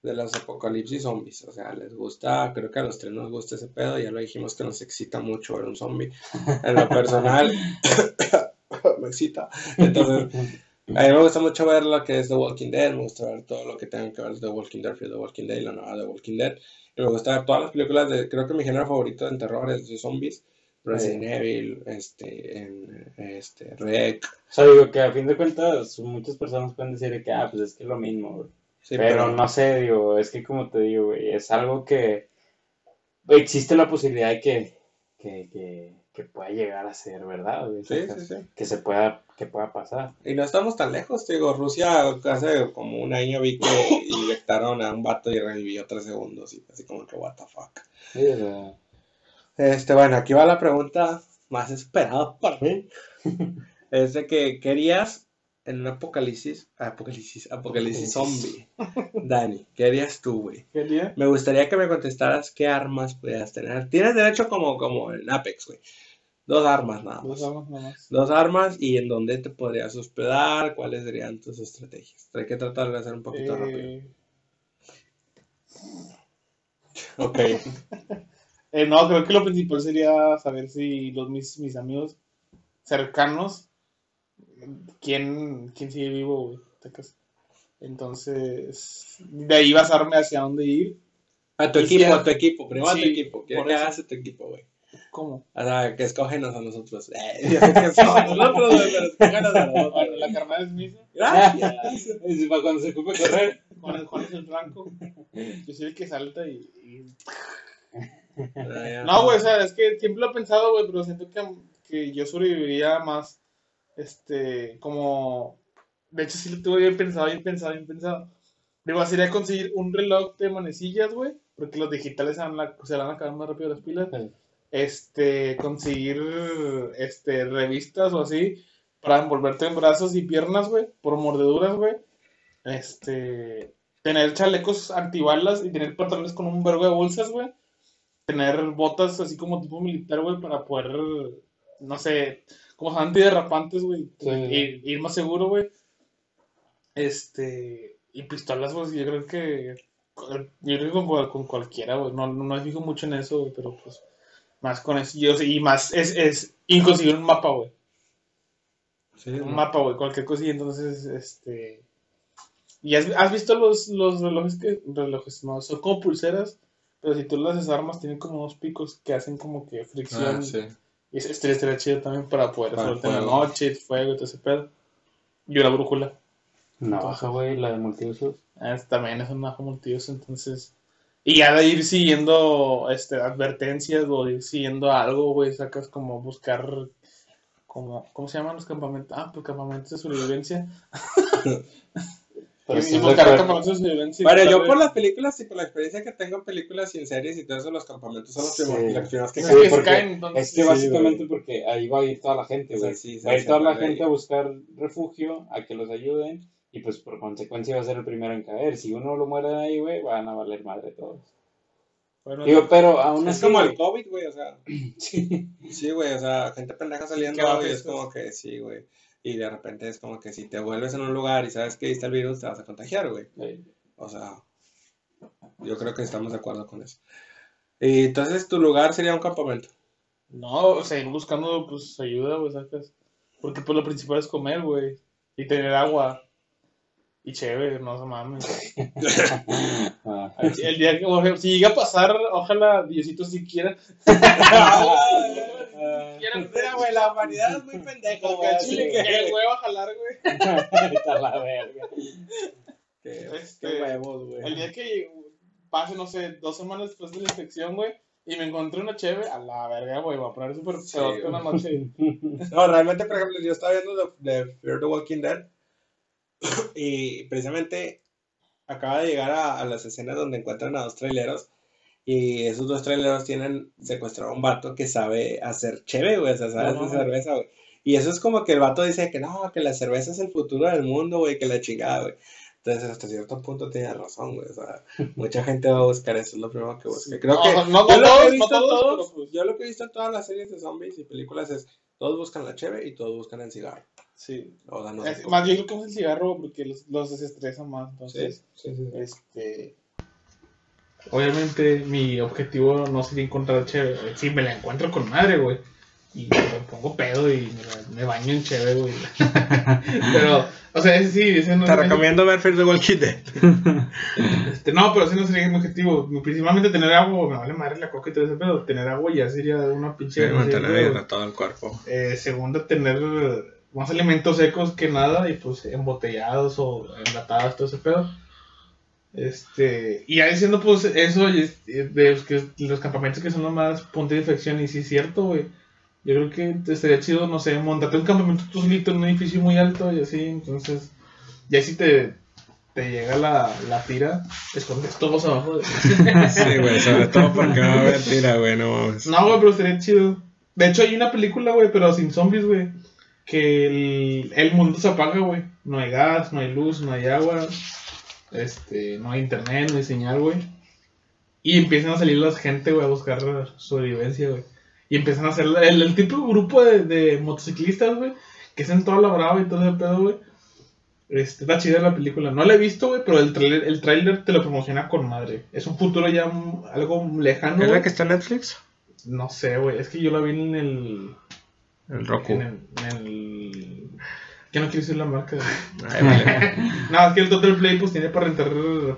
de los apocalipsis zombies. O sea, les gusta, creo que a los tres nos gusta ese pedo, ya lo dijimos que nos excita mucho ver un zombie. En lo personal, (laughs) (coughs) me excita. Entonces, (laughs) a mí me gusta mucho ver lo que es The Walking Dead, me gusta ver todo lo que tenga que ver de The Walking Dead, Fear the Walking Dead y la nueva The Walking Dead. Y me gusta ver todas las películas de, creo que mi género favorito en terror es de zombies. Resident Evil, este, en, este, Rec. O sea, digo que a fin de cuentas muchas personas pueden decir que, ah, pues es que es lo mismo. Sí, Pero no sé, digo, es que como te digo, güey, es algo que existe la posibilidad de que, que, que, que pueda llegar a ser verdad, güey. Sí, sí. Que se pueda, que pueda pasar. Y no estamos tan lejos, te digo, Rusia hace como un año vi que inyectaron a un vato y revivió tres segundos y así como que what the fuck. Sí, o sea, Este, bueno, aquí va la pregunta más esperada para mí. (laughs) Es de que querías en un apocalipsis, apocalipsis, apocalipsis zombie. Dani, ¿qué harías tú, güey? Me gustaría que me contestaras qué armas pudieras tener. Tienes derecho como, como en Apex, güey. Dos armas nada más. Dos armas nada más. Dos armas y en dónde te podrías hospedar, cuáles serían tus estrategias. Hay que tratar de hacer un poquito rápido. Eh, (laughs) Ok. Eh, no, creo que lo principal sería saber si los mis, mis amigos cercanos, quién, quién sigue vivo, güey. ¿sacas? Entonces, de ahí basarme hacia dónde ir. A tu equipo, a tu equipo, primero a tu sí, equipo. Quiero que hagas a tu equipo, güey. ¿Cómo? O sea, que escógenos a nosotros. (laughs) Eh, ya sé que son (laughs) nosotros, güey, pero escógenos a nosotros. Bueno, la carnal es misa, Gracias. (laughs) Es para cuando se ocupe correr. Juan, es- Juan es el blanco. Yo soy el que salta y. y- No, güey, o sea, es que siempre lo he pensado, güey, pero siento que, que yo sobreviviría más, este, como, de hecho sí lo tuve bien pensado, bien pensado, bien pensado. Digo, sería conseguir un reloj de manecillas, güey, porque los digitales se van, a, se van a acabar más rápido las pilas. Sí. Este, conseguir, este, revistas o así, para envolverte en brazos y piernas, güey, por mordeduras, güey. Este, tener chalecos antibalas y tener pantalones con un vergo de bolsas, güey tener botas así como tipo militar, güey, para poder, no sé, como antiderrapantes, güey, Sí. ir, ir más seguro, güey. Este, y pistolas, pues yo creo que, yo creo que con, con cualquiera, güey, no, no me fijo mucho en eso, güey, pero pues, más con eso, yo, y más, es, es, y conseguir un mapa, güey, Sí, un no. mapa, güey, cualquier cosa, y entonces, este, ¿y has, has visto los, los relojes que, relojes, no, son como pulseras? Pero si tú las desarmas, tienen como unos picos que hacen como que fricción. Ah, sí. Y ese estaría, estaría chido también para poder Para en la noche, fuego y todo ese pedo. Y una brújula. Navaja, güey, la de multiusos. Ah, es- también es un majo multiuso, entonces. Y ya de ir siguiendo este, advertencias o ir siguiendo algo, güey, sacas como buscar. Como, ¿Cómo se llaman los campamentos? Ah, pues campamentos de sobrevivencia. Pero (laughs) y sí, buscar campamentos de sobrevivencia. Bueno, yo por las películas y por la experiencia que tengo en películas y en series y todo eso, los campamentos son los Sí. primeros, que Es Sí, porque caen, entonces. Es que Sí, básicamente porque ahí va a ir toda la gente, güey. va a ir toda la gente a buscar refugio, a que los ayuden, y pues por consecuencia va a ser el primero en caer. Si uno lo muerde ahí, güey, van a valer madre todos. Bueno, Digo, pero aún Es así, como el COVID, güey, o sea. (clears throat) sí. Sí, güey, o sea, gente pendeja saliendo y es como que sí, güey. Y de repente es como que si te vuelves en un lugar y sabes que ahí está el virus, te vas a contagiar, güey. O sea, yo creo que estamos de acuerdo con eso. Y entonces tu lugar sería un campamento. No, o sea, ir buscando, pues, ayuda, güey, sacas. Porque, pues, lo principal es comer, güey. Y tener agua. Y chévere, no se mames. (laughs) Ah, El, día que, si llega a pasar, ojalá Diosito si quiera. (laughs) quiera Mira, güey, la humanidad es muy pendeja, güey. chile que- huevo a jalar, güey. está la verga. Este, qué huevos, güey. El día que pase, no sé, dos semanas después de la infección, güey, y me encontré una cheve, a la verga, güey, va a poner súper Sí, una noche. (laughs) No, realmente, por ejemplo, yo estaba viendo de, de Fear the Walking Dead (coughs) y precisamente acaba de llegar a, a las escenas donde encuentran a dos traileros y esos dos traileros tienen secuestrado a un vato que sabe hacer cheve, güey, o sea, sabe No, hacer no. cerveza, güey. Y eso es como que el vato dice que no, que la cerveza es el futuro del mundo, güey, que la chingada, güey. Entonces, hasta cierto punto tiene razón, güey. O sea, (laughs) mucha gente va a buscar eso, es lo primero que busca. Creo que no yo lo que he visto todos, todos- pero pues- yo lo que he visto en todas las series de zombies y películas es todos buscan la cheve y todos buscan el cigarro. Sí. O sea, no sé Es- por más, yo creo que es el cigarro porque los, los desestresan más. Entonces, Sí, sí, sí. este. Obviamente, mi objetivo no sería encontrar chévere. Si me la encuentro con madre, güey. Y me pongo pedo y me, me baño en chévere, güey. (laughs) Pero, o sea, ese sí, ese no Te ese- recomiendo ver Fear the Walking Dead. (laughs) Este, no, pero ese no sería mi objetivo. Principalmente tener agua, me vale madre la coca y todo ese pedo. Tener agua ya sería una pinche. mantener güey. todo el cuerpo. Eh, segunda, tener más alimentos secos que nada y pues embotellados o enlatados, todo ese pedo. Este, y ya diciendo pues eso y es- y de los, que, los campamentos que son los más puntos de infección y sí es cierto, güey. Yo creo que estaría chido, no sé, montarte un campamento tú solito en un edificio muy alto y así, entonces ya si te, te llega la, la tira, te escondes todos abajo. de- (laughs) Sí, güey, sobre todo porque va a haber tira, güey, no mames. No, güey, pero estaría chido. De hecho, hay una película, güey, pero sin zombies, güey. Que el, el mundo se apaga, güey. No hay gas, no hay luz, no hay agua. Este, no hay internet, no hay señal, güey. Y empiezan a salir la gente, güey, a buscar sobrevivencia, güey. Y empiezan a hacer el, el tipo de grupo de, de motociclistas, güey, que hacen toda la brava y todo ese pedo, güey. Este, está chida la película. No la he visto, güey, pero el trailer, el te lo promociona con madre. Es un futuro ya algo lejano. ¿Es la que está en Netflix? No sé, güey. Es que yo la vi en el. El Roku. En el. En el... Que no quiero decir la marca. güey. Ay, vale. (laughs) No, es que el Total Play pues tiene para rentar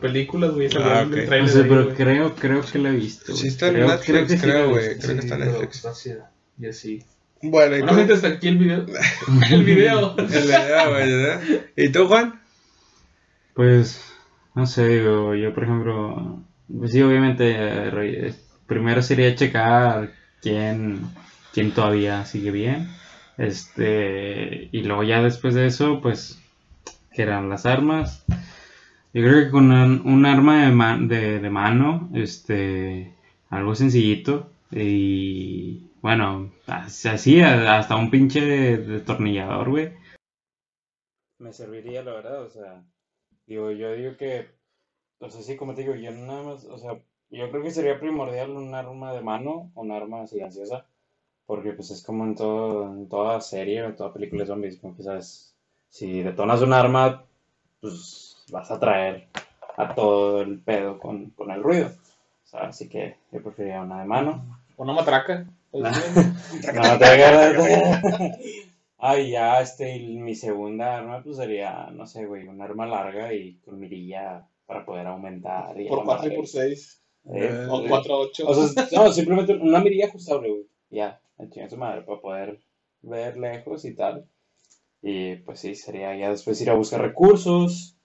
películas, güey. Ah, el ok. trailer No sé, ahí, pero güey. creo, creo que lo he visto. Sí está en Creo- Netflix, creo, güey. visto. Creo que está en Netflix. Y así. Bueno, ¿y Bueno, tú? gente, hasta aquí el video. (laughs) el video. El video, güey. ¿Y tú, Juan? Pues, no sé, digo, yo por ejemplo, pues sí, obviamente, eh, primero sería checar quién, quién todavía sigue bien, este, y luego ya después de eso, pues, que eran las armas. Yo creo que con un, arma de, de, de mano, este, algo sencillito, y bueno, así, hasta un pinche destornillador, güey. Me serviría, la verdad, o sea, Digo, yo digo que, o sea, sí, como te digo, yo nada más, o sea, yo creo que sería primordial un arma de mano, un arma silenciosa, porque pues es como en todo, en toda serie o en toda película de zombies, como que sabes, si detonas un arma, pues vas a traer a todo el pedo con, con el ruido, o sea, así que yo preferiría una de mano. Una matraca. (laughs) Te hagas- (laughs) Ay, ya, este, mi segunda arma, pues sería, no sé, güey, un arma larga y con mirilla para poder aumentar. Y a por la 4 y por 6. Eh, O eh, 4 8. O sea, no, simplemente una mirilla ajustable, güey. Ya, chinga su madre, para poder ver lejos y tal. Y pues sí, sería ya después ir a buscar recursos.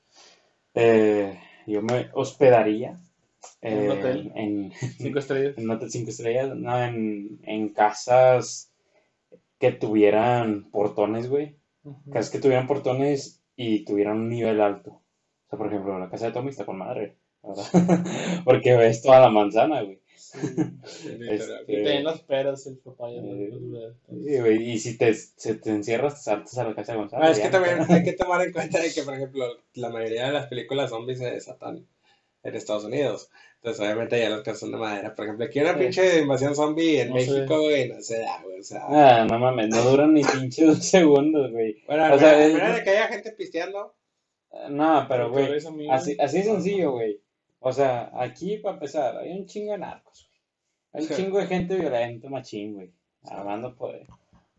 Eh, yo me hospedaría ¿En un eh, (laughs) (laughs) hotel? en, 5 estrellas. en hotel 5 estrellas, no, en, en casas que tuvieran portones, güey. Ujú. Casas que tuvieran portones y tuvieran un nivel alto. O sea, por ejemplo, la casa de Tommy está con madre, ¿verdad? (laughs) Porque ves toda la manzana, güey. Y también las peras, el papaya. Eh. Sí, güey, Y si te, se te encierras, te saltas a la casa de Gonzalo. Ah, es que también hay que tomar en cuenta de que, por ejemplo, la mayoría de las películas zombies se desatan en Estados Unidos. Entonces, obviamente, ya las casas son de madera. Por ejemplo, aquí una Sí. pinche invasión zombie en No sé. México, güey, no se da, güey. O sea, Ah, no mames, no duran ni (laughs) pinche dos segundos, güey. bueno, o sea, a es- menos de que haya gente pisteando. No, pero, güey, así, así sencillo, güey. O sea, aquí, para empezar, hay un chingo de narcos, güey. Hay un chingo de gente violenta, machín, güey. Armando poder.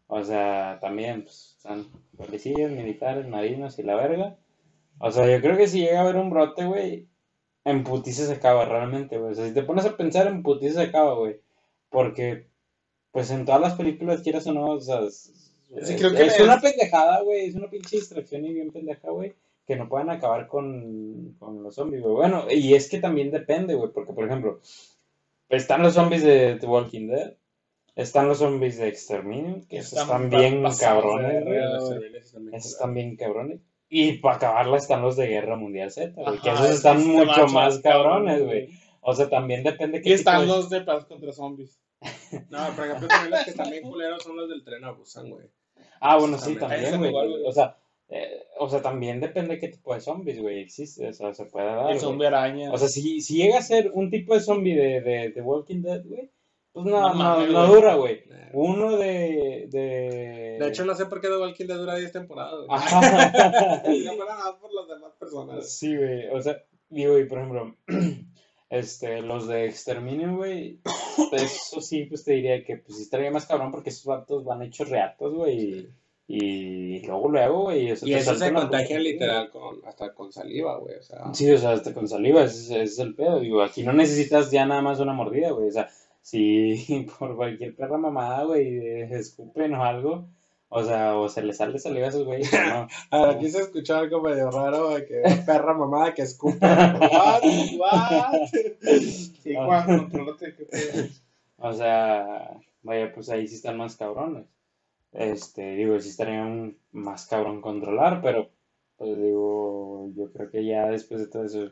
O sea, también, pues, están policías, militares, marinos y la verga. O sea, yo creo que si llega a haber un brote, güey, en putiza se acaba realmente, güey. O sea, si te pones a pensar, en putiza se acaba, güey. Porque, pues, en todas las películas, quieras o no, o sea, es, Sí, creo que es es- una pendejada, güey. Es una pinche distracción y bien pendeja, güey que no puedan acabar con, con los zombies, güey. Bueno, y es que también depende, güey, porque, por ejemplo, están los zombies de The Walking Dead, están los zombies de Exterminio, que esos Están bien cabrones, güey. también, Esos están bien cabrones. Y para acabarla están los de Guerra Mundial Z, güey, que esos están mucho más cabrones, güey. O sea, también depende Y qué tipo están los de paz contra zombies. (laughs) No, por ejemplo, también los que bien culeros son los del tren a Busan, güey. Ah, bueno, sí, También. también, güey. O sea, eh, o sea, también depende qué tipo de zombies, güey, existe. O sea, se puede dar, El zombie araña. O sea, si, si llega a ser un tipo de zombie de, de, de Walking Dead, güey, pues no, No no, dura, güey. Uno de, de... De hecho, no sé por qué The Walking Dead dura 10 temporadas, güey. (laughs) Por las demás personas. Sí, güey. O sea, digo, y por ejemplo, (clears throat) este, los de Exterminio, güey, eso sí, pues te diría que pues sí estaría más cabrón porque esos vatos van hechos reatos, güey. Y luego, luego, güey. o sea, Y te eso se contagia literal con, hasta con saliva, güey. O sea, Sí, o sea, hasta con saliva, ese, es- el pedo. Digo, aquí no necesitas ya nada más una mordida, güey. O sea, si (laughs) por cualquier perra mamada, güey, escupen o algo, o sea, o se les sale saliva a esos güeyes, no. a (laughs) ver, aquí se escuchó algo medio raro, güey, que perra mamada que escupe. (laughs) What? What? Sí, Juan. O sea, vaya, pues ahí sí están más cabrones. Este, digo, sí estaría un más cabrón controlar, pero, pues digo, yo creo que ya después de todo eso,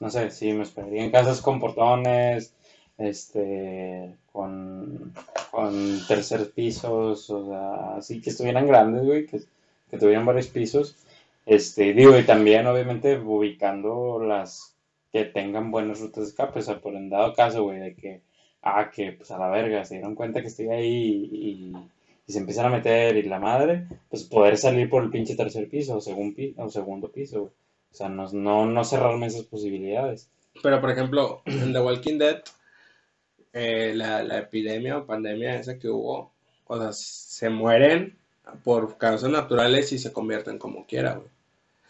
no sé, sí, me esperaría en casas con portones, este, con, con tercer pisos, o sea, así que estuvieran grandes, güey, que, tuvieran varios pisos. Este, digo, y también, obviamente, ubicando las que tengan buenas rutas de escape, o sea, por en dado caso, güey, de que a que, pues a la verga, se dieron cuenta que estoy ahí y se empiezan a meter y la madre, pues poder salir por el pinche tercer piso o, segun pi- o segundo piso, güey. O sea, no, no, no cerrarme esas posibilidades. Pero, por ejemplo, (clears throat) en The Walking Dead, eh, la, la epidemia o pandemia esa que hubo, o sea, se mueren por causas naturales y se convierten como quiera, güey.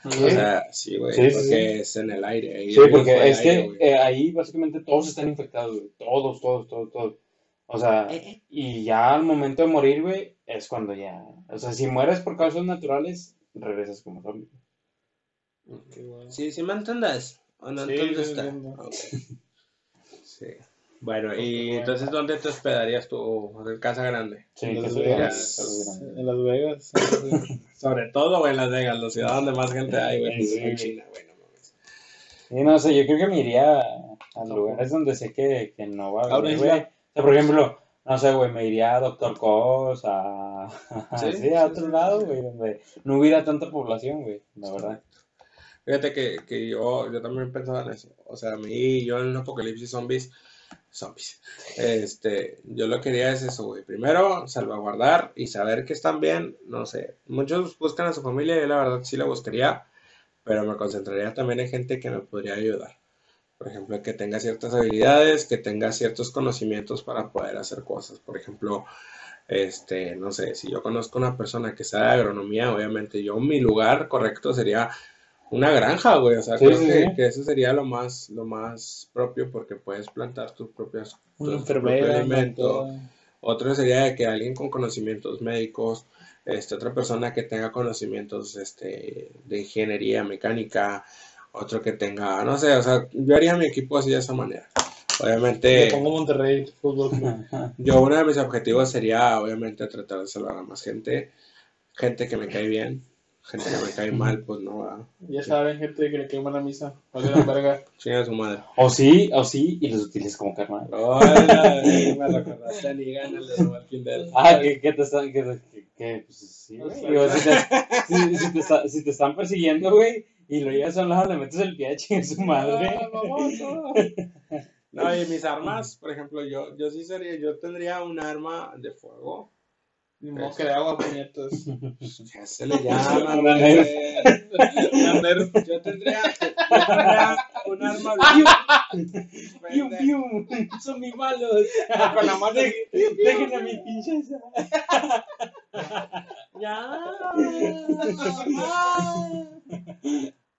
O sea, sí, güey, Sí, sí, porque sí. es en el aire. y Sí, es porque es aire, que eh, ahí básicamente todos están infectados, güey. Todos, todos, todos, todos. O sea, y ya al momento de morir, güey, es cuando ya. O sea, si mueres por causas naturales, regresas como zombie. Qué bueno. Sí, sí me entiendes. ¿O no Sí, está? Sí. Bueno, y entonces, ¿dónde te hospedarías tú? ¿En casa grande? Sí, En Las Vegas. En Las Vegas. Sobre todo, güey, en Las Vegas, la ciudad donde más gente hay, güey. Sí, sí. En China, güey, no mames. Sí, no sé, yo creo que me iría a lugares donde sé que, que no va a haber, güey. Sea, por ejemplo, no sé, güey, me iría a Doctor Cos, a... (laughs) Sí, Sí, sí, a otro sí. lado, güey, donde no hubiera tanta población, güey, la verdad. Fíjate que, que yo, yo también pensaba en eso. O sea, a mí, yo en un apocalipsis zombies, zombies, este, yo lo que quería es eso, güey. Primero, salvaguardar y saber que están bien, no sé. Muchos buscan a su familia, yo la verdad sí la buscaría, pero me concentraría también en gente que me podría ayudar. Por ejemplo, que tenga ciertas habilidades, que tenga ciertos conocimientos para poder hacer cosas. Por ejemplo, este, no sé, si yo conozco una persona que sabe de agronomía, obviamente yo, mi lugar correcto sería una granja, güey. O sea, Sí, creo sí, que, sí. que eso sería lo más, lo más propio porque puedes plantar tus propias, Una tu propio enfermera. alimento. doctora. Otro sería de que alguien con conocimientos médicos, este, otra persona que tenga conocimientos este, de ingeniería mecánica, otro que tenga, no sé, o sea, yo haría mi equipo así de esa manera. Obviamente, pongo Monterrey Fútbol Club. (laughs) yo uno de mis objetivos sería, obviamente, tratar de salvar a más gente, gente que me cae bien, gente que me cae mal, pues no, ¿verdad? Ya saben, gente que le queman la misa. Vale la (laughs) verga. Chinga su madre. O sí, o sí, y los utilizas como carnal. (laughs) Hola, me recordaste a Negan, el de Walking Dead. Ah, que, que te están, que, que, que, pues sí, güey. sea, Digo, si, te, si, si te está- si te están persiguiendo, güey, y lo llevas a un lado, le metes el pie (laughs) a su madre. Ah. (laughs) No, y mis armas, por ejemplo, yo, yo sí sería, yo tendría un arma de fuego. Ni modo que de agua, puñetas. ¿Qué se le llama? (laughs) Una Nerf. Yo tendría, yo tendría un arma blanca. ¡Pium, pium! ¡Son mis malos! Con la mano. Dejen a mi princesa. Ya.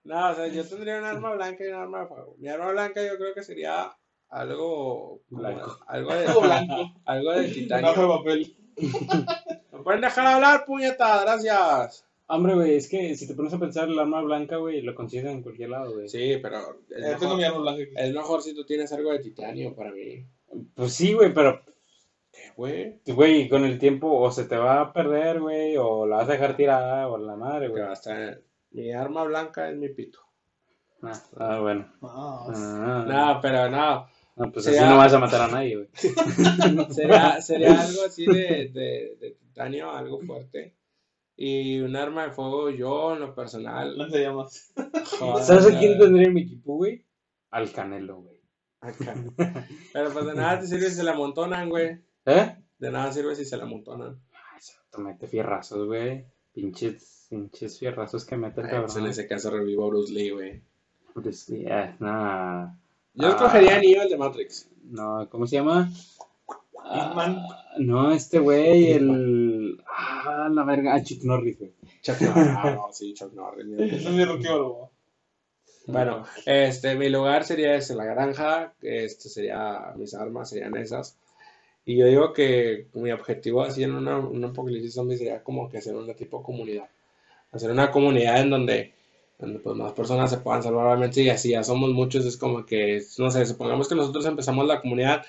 No, o sea, yo tendría un arma blanca y un arma de fuego. Mi arma blanca yo creo que sería algo Blanco. algo de blanco. algo de hoja de titanio. papel. ¿Me pueden dejar hablar, puñeta? Gracias. Hombre, güey, es que si te pones a pensar el arma blanca, güey, lo consigues en cualquier lado, güey. Sí, pero es tengo mi mejor, arma blanca. es mejor si tú tienes algo de titanio para mí. Pues sí, güey, pero, ¿Qué, güey? güey, con el tiempo o se te va a perder, güey, o la vas a dejar tirada, o la madre, güey. hasta mi arma blanca es mi pito. Ah, ah, bueno. Ah, Ah, No, pero no. no, pues sería- así no vas a matar a nadie, güey. (laughs) Sería, sería algo así de, de, de titanio, algo fuerte. Y un arma de fuego, yo en lo personal. lanzallamas. joder, ¿Sabes a quién tendría en mi equipo, güey? Al Canelo, güey. acá. Pero pues de nada te sirve si se la amontonan, güey. ¿Eh? De nada sirve si se la amontonan. Te mete fierrazos, güey. Pinches, pinches fierrazos que mete el Ay, pues en cabrón. ese caso revivo a Bruce Lee, güey. Pues, yeah, nah. Yo Ah. escogería a Neo el de Matrix. No, ¿cómo se llama? Hitman. Ah, no, este güey, el. Ah, la verga. Ah, Chuck Norris, güey. Chuck Norris. Ah, no, sí, Chuck Norris. (laughs) Eso es mi arqueólogo. Bueno, este, mi lugar sería ese, la granja, este sería, mis armas serían esas. Y yo digo que mi objetivo así en una, un apocalipsis zombie sería como que hacer una tipo comunidad. Hacer una comunidad en donde, donde pues más personas se puedan salvar, obviamente, y así ya somos muchos, es como que, no sé, supongamos que nosotros empezamos la comunidad,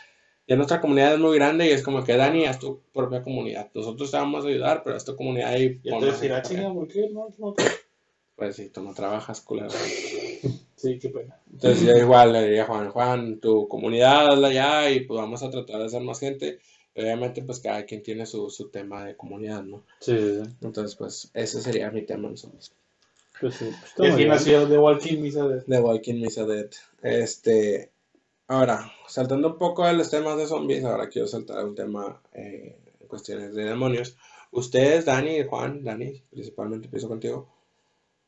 ya nuestra comunidad es muy grande y es como que Dani, haz tu propia comunidad. Nosotros te vamos a ayudar, pero haz tu comunidad y Y entonces dirá, chinga, allá". ¿por qué? No, no. Pues sí, tú no trabajas, culero. Sí, qué pena. Entonces yo igual le diría a Juan, Juan, tu comunidad, hazla ya y pues vamos a tratar de hacer más gente. Obviamente pues cada quien tiene su, su tema de comunidad, ¿no? Sí, sí, sí. Entonces pues ese sería mi tema en zombies. Pues sí. Pues bien. nació The Walking Misa de... The Walking Misa Dead. Este, Ahora, saltando un poco de los temas de zombies, ahora quiero saltar a un tema eh, en cuestiones de demonios. Ustedes, Dani y Juan, Dani, principalmente empiezo contigo.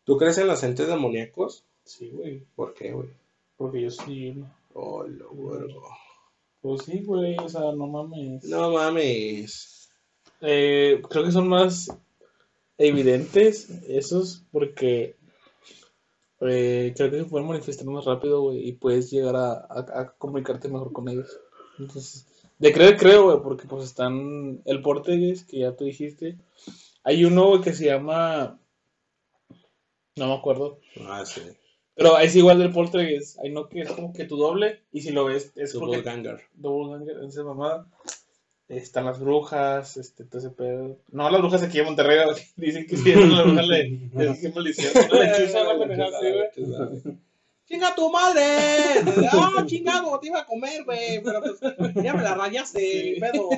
¿Tú crees en los entes demoníacos? Sí, güey. ¿Por qué, güey? Porque yo soy. Oh, lo huevo. Pues sí, güey. O sea, no mames. No mames. Eh, creo que son más evidentes esos porque eh, creo que se pueden manifestar más rápido, güey, y puedes llegar a, a- a comunicarte mejor con ellos. Entonces, de creer, creo, güey, porque pues están el Portegués, que ya tú dijiste. Hay uno, güey, que se llama... No me acuerdo. Ah, sí. Pero es igual del Poltergeist. Hay no que es como que tu doble. Y si lo ves, es Double porque Ganger. Double Ganger, esa mamada. Están las brujas, este, todo ese pedo. No, las brujas aquí en Monterrey (laughs) dicen que si la bruja le, le (laughs) dice maldición. (laughs) ¡Chinga tu madre! ¡Ah, chingado! Te iba a comer, güey. Pero pues ya me la rayaste, Sí. pedo.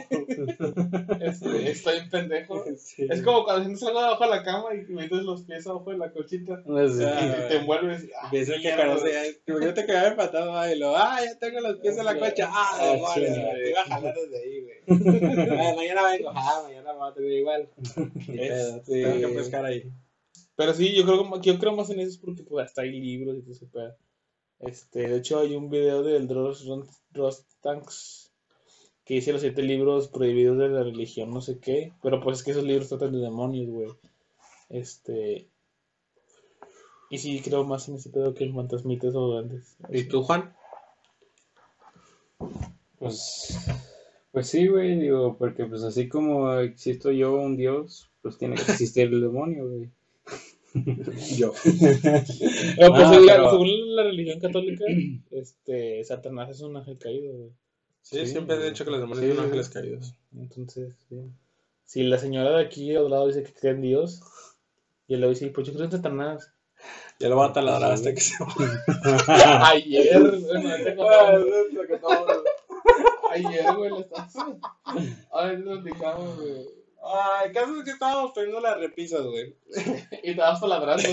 Este, Estoy en pendejo. Sí. Es como cuando sientes algo abajo de la cama y metes los pies abajo de la colchita. No sé. Y te envuelves. y, ah, que yo te quedaba empatado y lo, ah, ya tengo los pies en la cocha. Ah, Ah, demonios, sí. te iba a jalar desde ahí, güey. (laughs) Ah, mañana vengo, ah, mañana me va a tener igual. Pedo, Tengo que pescar ahí. Pero sí, yo creo, que- yo creo más en eso porque pues, hasta hay libros y todo ese pedo. Este, de hecho, hay un video del Dross Rostanks que dice los siete libros prohibidos de la religión, no sé qué. Pero pues es que esos libros tratan de demonios, güey. Este. Y sí, creo más en ese pedo que en fantasmitas o duendes. ¿Y tú, Juan? Pues, pues sí, güey, digo, porque pues así como existo yo, un dios, pues tiene que existir el demonio, güey. (laughs) Yo. Pero, pues, Ah, según, la, pero- según la religión católica, este, Satanás es un ángel caído, güey. Sí, Sí, siempre he dicho que los demonios sí, son ángeles caídos. Entonces, sí. Si la señora de aquí al lado dice que cree en Dios, y él le dice, pues yo creo en Satanás. Ya lo voy a taladrar hasta que se Ayer, bueno, te contaba. Ayer, güey, (laughs) (laughs) lo estás. A ver, güey. Ay, el caso es que estábamos poniendo las repisas, güey. (laughs) Y estabas taladrando.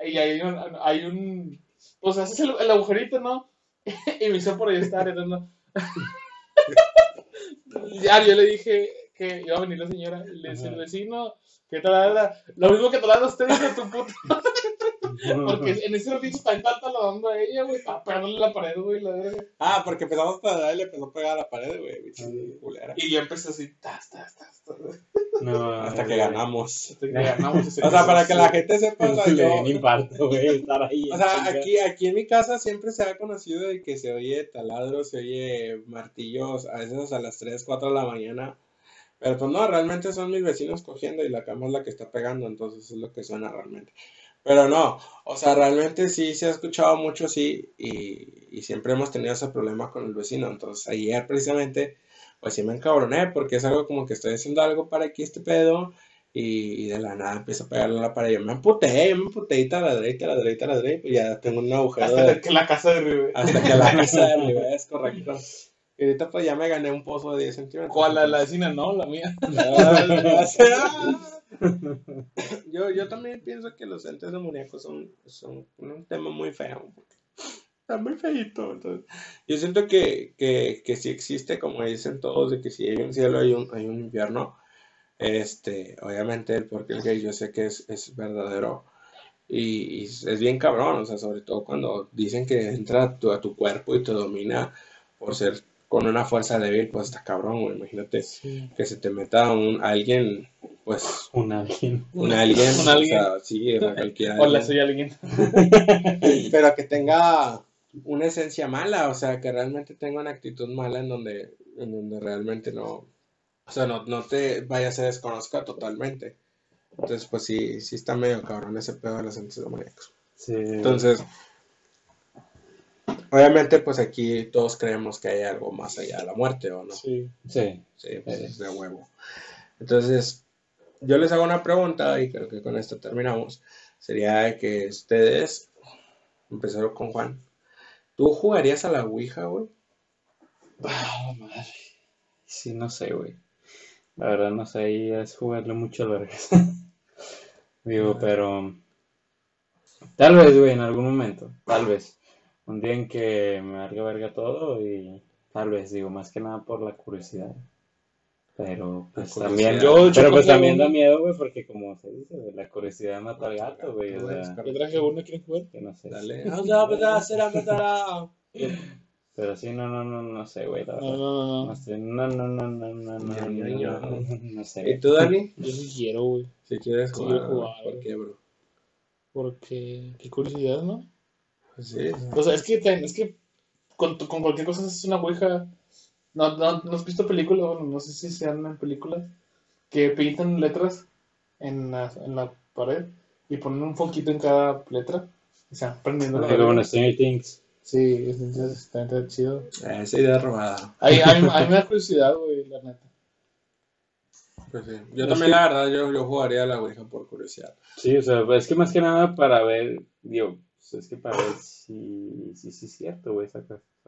Y hay un, hay un. Pues haces el, el agujerito, ¿no? (laughs) Y me hizo por ahí estar, ¿no? (laughs) Ya, yo le dije que iba a venir la señora. Le dice el vecino que taladra. Lo mismo que taladra usted, dice tu puta. Porque (laughs) en ese ratito está taladrando a ella, güey. Estaba pegándole la pared, güey, la verga. Ah, porque empezamos a taladrar y le empezó a pegar a la pared, güey. culera. Y yo empecé así, tas, tas, tas, tas. No, (laughs) Hasta que ganamos. Hasta que ganamos ese (laughs) O sea, para que la gente sepa, o sea, yo- infarto, güey, estar ahí. O sea, aquí, aquí en mi casa siempre se ha conocido de que se oye taladro, se oye martillos, a veces a las 3, 4 de la mañana. Pero pues no, realmente son mis vecinos cogiendo y la cama es la que está pegando, entonces es lo que suena realmente. Pero no, o sea, realmente sí se ha escuchado mucho así y, y siempre hemos tenido ese problema con el vecino. Entonces ayer precisamente, pues sí me encabroné porque es algo como que estoy haciendo algo para aquí este pedo y, y de la nada empiezo a pegarle a la pared. Yo me emputé, yo me emputé y taladré, y taladré, y taladré, y pues ya tengo un agujero Hasta de- que la casa de hasta que la casa de es correcto. Y ahorita pues ya me gané un pozo de 10 centímetros. ¿Cuál? La, la vecina, no, la mía. (laughs) yo, yo también pienso que los entes demoníacos son, son un tema muy feo. porque Está muy feito. Yo siento que, que, que si existe, como dicen todos, de que si hay un cielo, hay un, hay un infierno. Este, obviamente el porqué el gay yo sé que es, es verdadero. Y, es bien cabrón, o sea, sobre todo cuando dicen que entra a tu cuerpo y te domina por ser con una fuerza débil, pues está cabrón, güey. Imagínate que se te meta un alguien, pues Un alguien. un Un o alguien. sea, sí, o sea, cualquier (laughs) Hola, soy alguien. (laughs) pero que tenga una esencia mala, o sea, que realmente tenga una actitud mala en donde, en donde realmente no, o sea, no, no te vaya a desconozca totalmente. Entonces, pues sí, sí está medio cabrón ese pedo de los entes demoníacos. Sí. Entonces, obviamente, pues aquí todos creemos que hay algo más allá de la muerte, ¿o no? Sí. sí. Sí, pues es de huevo. Entonces, yo les hago una pregunta y creo que con esto terminamos. Sería que ustedes, empezaron con Juan, ¿tú jugarías a la Ouija, güey? Ah, madre. Sí, no sé, güey. La verdad, no sé, ahí es jugarle mucho al vergas. (laughs) Digo, pero. Tal vez, güey, en algún momento. Tal vez. Un día en que me valga verga todo y tal vez, digo, más que nada por la curiosidad. Pero pues también. Yo- yo pero pues también uno. da miedo, güey, porque como se dice, güey, la curiosidad mata al gato, güey, o sea, Yo traje uno, ¿quieren jugar? que no sé. Dale. (laughs) No, pues. Pero sí, no, no, no, no sé, güey, la No, verdad. no, no, No no. sé, no, no, no, no, no, no, no, no, no sé, ¿Y tú, Dani? Yo sí quiero, güey. Si quieres Sí, jugar, quiero jugar, ¿por qué, bro? Porque, qué curiosidad, ¿no? Pues sí. O sea, es que, es que con, tu- con cualquier cosa es una ouija. No, no, ¿no has visto películas? Bueno, no sé si sean en películas que pintan letras en la, en la pared y ponen un foquito en cada letra y se van prendiendo la en letra. Stranger Things. Sí, entonces está, está chido. Eh, Esa idea robada. A mí, a mí- a mí me da curiosidad, güey, la neta. Pues sí. Yo Es también, que- la verdad, yo, yo jugaría a la Ouija por curiosidad. Sí, o sea, es que más que nada para ver, digo, pues, es que para ver si, si, si es cierto, güey, sea,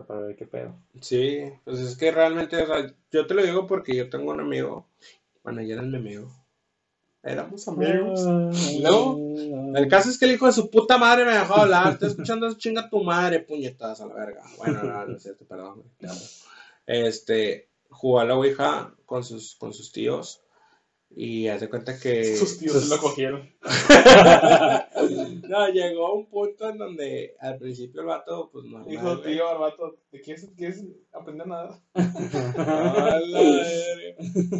para ver qué pedo. Sí, pues es que realmente, yo te lo digo porque yo tengo un amigo, bueno, ya era mi amigo, éramos amigos. No, El caso es que el hijo de su puta madre me dejó hablar, estoy escuchando eso, chinga tu madre, puñetas a la verga. Bueno, no, no es cierto, perdón. Este, jugó a la Ouija con sus, con sus tíos y haz de cuenta que... Sus tíos se lo cogieron. (laughs) No, llegó a un punto en donde al principio el vato, pues no. Dijo, tío, barbato, ¿te quieres, quieres aprender nada? (laughs)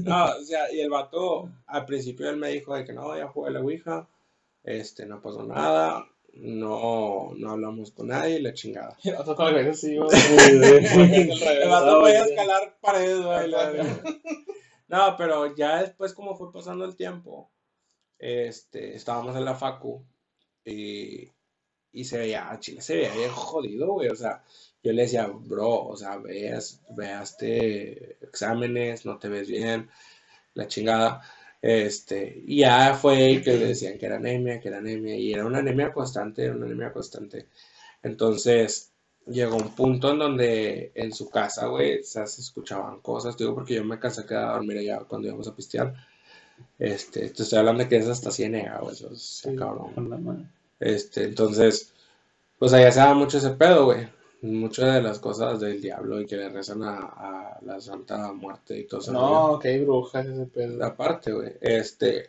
No, o sea, y el vato, al principio él me dijo de que no, ya jugué a la Ouija, este, no pasó nada, no, no hablamos con nadie, la chingada. El vato con así, (laughs) güey. El vato podía escalar paredes, güey. No, pero ya después, como fue pasando el tiempo, este, estábamos en la facu y, y se veía, a Chile se veía bien jodido, güey, o sea, yo le decía, bro, o sea, veas, veaste exámenes, no te ves bien, la chingada, este, y ya fue que le decían que era anemia, que era anemia, y era una anemia constante, era una anemia constante, entonces llegó un punto en donde en su casa, güey, o sea, se escuchaban cosas, digo, porque yo me cansé de quedar a dormir allá cuando íbamos a pistear, este, te estoy hablando de que es hasta ciénega, güey, eso es cabrón. Este, entonces, pues allá se da mucho ese pedo, güey. Muchas de las cosas del diablo y que le rezan a, a la Santa Muerte y todo eso. No, que hay brujas ese pedo. Aparte, güey. Este,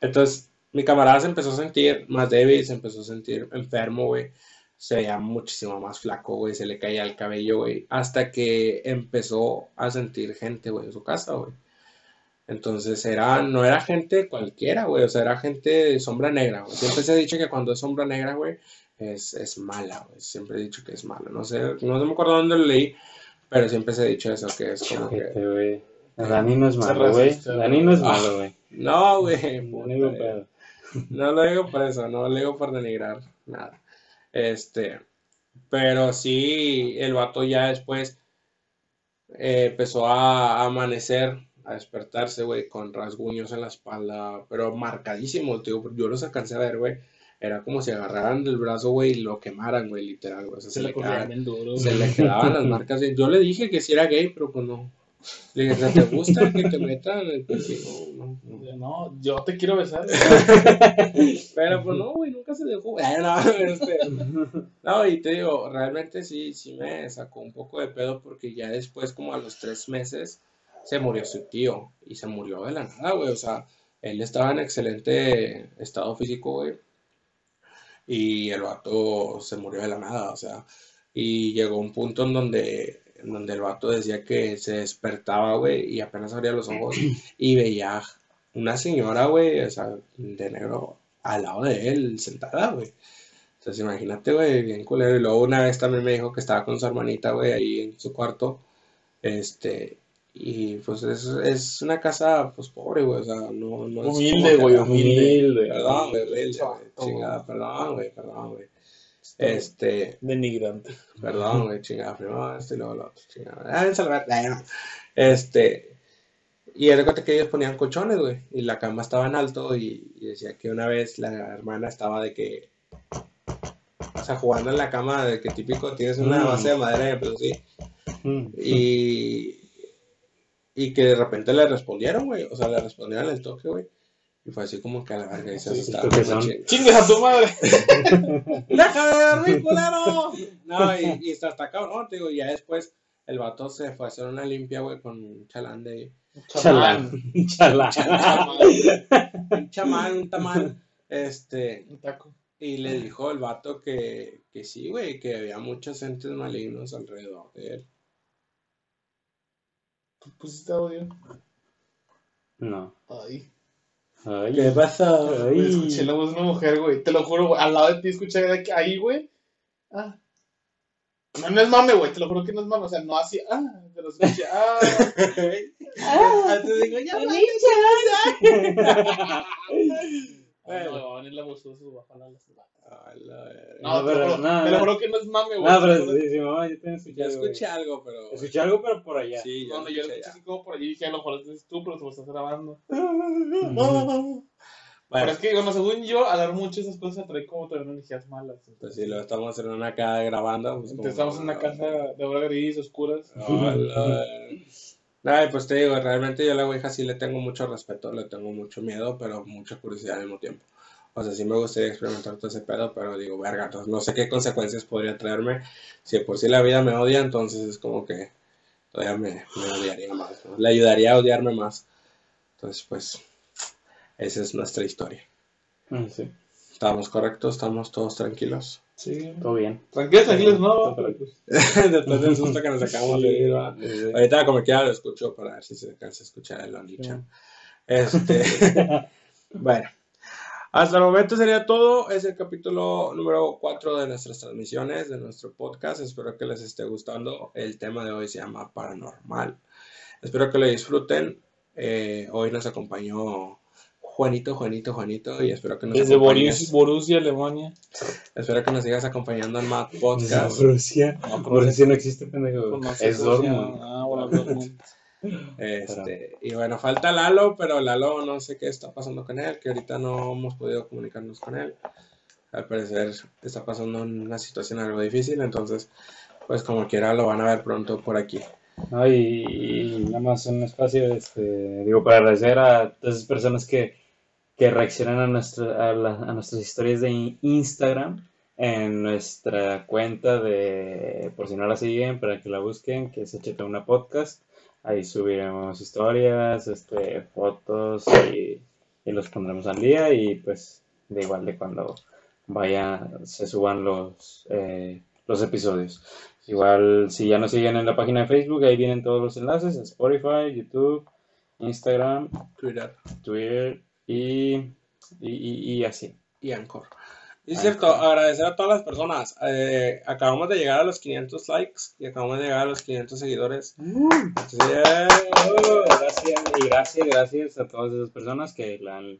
entonces, mi camarada se empezó a sentir más débil, se empezó a sentir enfermo, güey. Se veía muchísimo más flaco, güey. Se le caía el cabello, güey. Hasta que empezó a sentir gente, güey, en su casa, güey. Entonces era, no era gente cualquiera, güey, o sea, era gente de sombra negra, güey. Siempre se ha dicho que cuando es sombra negra, güey, es, es mala, güey. Siempre he dicho que es mala. No sé, no me acuerdo dónde lo leí, pero siempre se ha dicho eso, que es como que... Ojete, güey. Dani no es malo, güey. Dani no es malo, güey. (laughs) No, güey. No. No lo digo por eso, no lo digo por denigrar nada. Este, pero sí, el vato ya después eh, empezó a, a amanecer, a despertarse, güey, con rasguños en la espalda, pero marcadísimos, tío. Yo los alcancé a ver, güey. Era como si agarraran del brazo, güey, y lo quemaran, güey, literal, güey. O sea, Se se le quedaban, duro. se le quedaban las (laughs) marcas. Yo le dije que si era gay, pero pues no. Le dije, ¿te gusta que te metan pipí? No, no, yo te quiero besar. (laughs) Pero pues no, güey, nunca se dejó. No, este, no, y te digo, realmente sí, sí me sacó un poco de pedo porque ya después, como a los tres meses, se murió su tío y se murió de la nada, güey. O sea, él estaba en excelente estado físico, güey. Y el vato se murió de la nada, o sea, y llegó un punto en donde, en donde el vato decía que se despertaba, güey, y apenas abría los ojos y veía una señora, güey, o sea, de negro al lado de él, sentada, güey. Entonces, imagínate, güey, bien culero. Y luego una vez también me dijo que estaba con su hermanita, güey, ahí en su cuarto. Este, y pues es, es una casa, pues pobre, güey, o sea, no, no es Humilde, güey, humilde. Perdón, güey, humilde, Chato, güey, chingada, perdón, güey, perdón, güey. Este, Denigrante. Perdón, güey, chingada, primero esto y luego lo otro, chingada. Ah, en salvar, ay, no. Este, y era que ellos ponían colchones, güey, y la cama estaba en alto y, y decía que una vez la hermana estaba de que, o sea, jugando en la cama, de que típico tienes una Mm. base de madera empezó así, Mm. y, y que de repente le respondieron, güey, o sea, le respondieron el toque, güey, Y fue así como que a la verga y se Sí, asustaron. ¡Chingues a tu madre! (laughs) ¡Deja de dormir, culero! No, y, y está, está cabrón, te digo, y ya después el vato se fue a hacer una limpia, güey, con un chalán de... Chalán. (laughs) Chalán. Un chamán, un tamal, este... Un taco. Y le dijo el vato que, que sí, güey, que había muchos entes malignos alrededor de él. ¿Tú pusiste audio? No. Ay. Ay. pasó? Ay. Güey, escuché la voz de una mujer, güey. Te lo juro, güey. Al lado de ti escuché de que ahí, güey. Ah. No, no es mame, güey. Te lo juro que no es mame. O sea, no así. Ah. Pero escuché. Ah. (laughs) Ah, te digo, ya Ay, (laughs) no, venir la de su baja la A la verga. No, No, pero nada, te lo juro que no es mame, güey. No, pero sí, sí, mamá, yo también escuché. Ya algo, escuché güey. algo, pero... Escuché algo, pero por allá. Sí, yo No, no, yo lo escuché así como por allí. Dije, a lo mejor es tú, pero te lo estás grabando. (laughs) Bueno, Pero es que, bueno, según yo, hablar mucho de esas cosas trae como también energías malas. pues sí, lo estamos en una casa grabando. Pues, Entonces, estamos en una casa de obra gris, oscuras. (laughs) Ay, pues te digo, realmente yo a la Ouija sí le tengo mucho respeto, le tengo mucho miedo, pero mucha curiosidad al mismo tiempo. O sea, sí me gustaría experimentar todo ese pedo, pero digo, verga, entonces no sé qué consecuencias podría traerme. Si por sí la vida me odia, entonces es como que todavía me, me odiaría más, ¿no? Le ayudaría a odiarme más. Entonces, pues, esa es nuestra historia. Mm, Sí, Estamos correctos, estamos todos tranquilos. Sí. todo bien. Tranquilos, tranquilos, no. pero pues, (laughs) Después del susto que nos acabamos de ir, ¿va? Sí. Ahorita como quiera lo escucho para ver si se alcanza a escuchar el Only-chan. Este, (laughs) bueno, hasta el momento sería todo. Es el capítulo número 4 de nuestras transmisiones, de nuestro podcast. Espero que les esté gustando. El tema de hoy se llama Paranormal. Espero que lo disfruten. Eh, hoy nos acompañó Juanito, Juanito, Juanito, y espero que nos Desde acompañes. Borussia, Borussia, Alemania. Espero que nos sigas acompañando en No, Podcast. Rusia. No, Rusia no existe, pendejo. Pues no Es. Dortmund. Ah, bueno, Dortmund. Este, y bueno, falta Lalo, pero Lalo no sé qué está pasando con él, que ahorita no hemos podido comunicarnos con él. Al parecer está pasando una situación algo difícil, entonces, pues como quiera lo van a ver pronto por aquí. No, y, y nada más un espacio, este, digo, para agradecer a todas esas personas que, que reaccionan a, nuestra, a, la- a nuestras historias de in- Instagram en nuestra cuenta de, por si no la siguen, para que la busquen, que es HT una podcast. Ahí subiremos historias, este, fotos y, y los pondremos al día y pues de igual de cuando vaya, se suban los, eh, los episodios. Igual, si ya nos siguen en la página de Facebook, ahí vienen todos los enlaces, Spotify, YouTube, Instagram, Twitter Twitter y, y, y- así. y Anchor. Y es cierto, agradecer a todas las personas. Eh, acabamos de llegar a los 500 likes y acabamos de llegar a los 500 seguidores. Entonces, yeah. Oh, gracias, y gracias, gracias a todas esas personas que le dan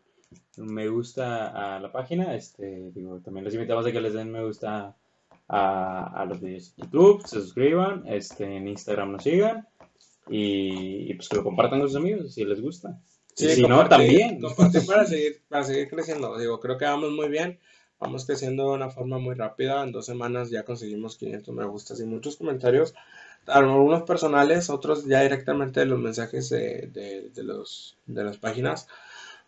me gusta a la página. Este, digo, también les invitamos a que les den me gusta a, a los videos de YouTube, se suscriban, este, en Instagram nos sigan y, y pues que lo compartan con sus amigos si les gusta. Sí, y si no, también. Compartir para (laughs) seguir, para seguir creciendo. Digo, creo que vamos muy bien. Vamos creciendo de una forma muy rápida. En dos semanas ya conseguimos 500 me gustas y muchos comentarios. Algunos personales, otros ya directamente de los mensajes de, de, de los, de las páginas.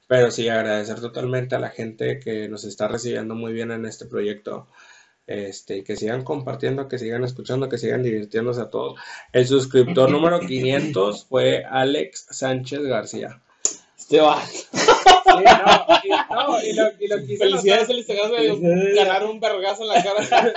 Pero sí, agradecer totalmente a la gente que nos está recibiendo muy bien en este proyecto. Este, que sigan compartiendo, que sigan escuchando, que sigan divirtiéndose a todos. El suscriptor número 500 fue Alex Sánchez García. Este va. No, y, no, y lo, y lo Felicidades, el Instagram de ganar un vergazo en la cara.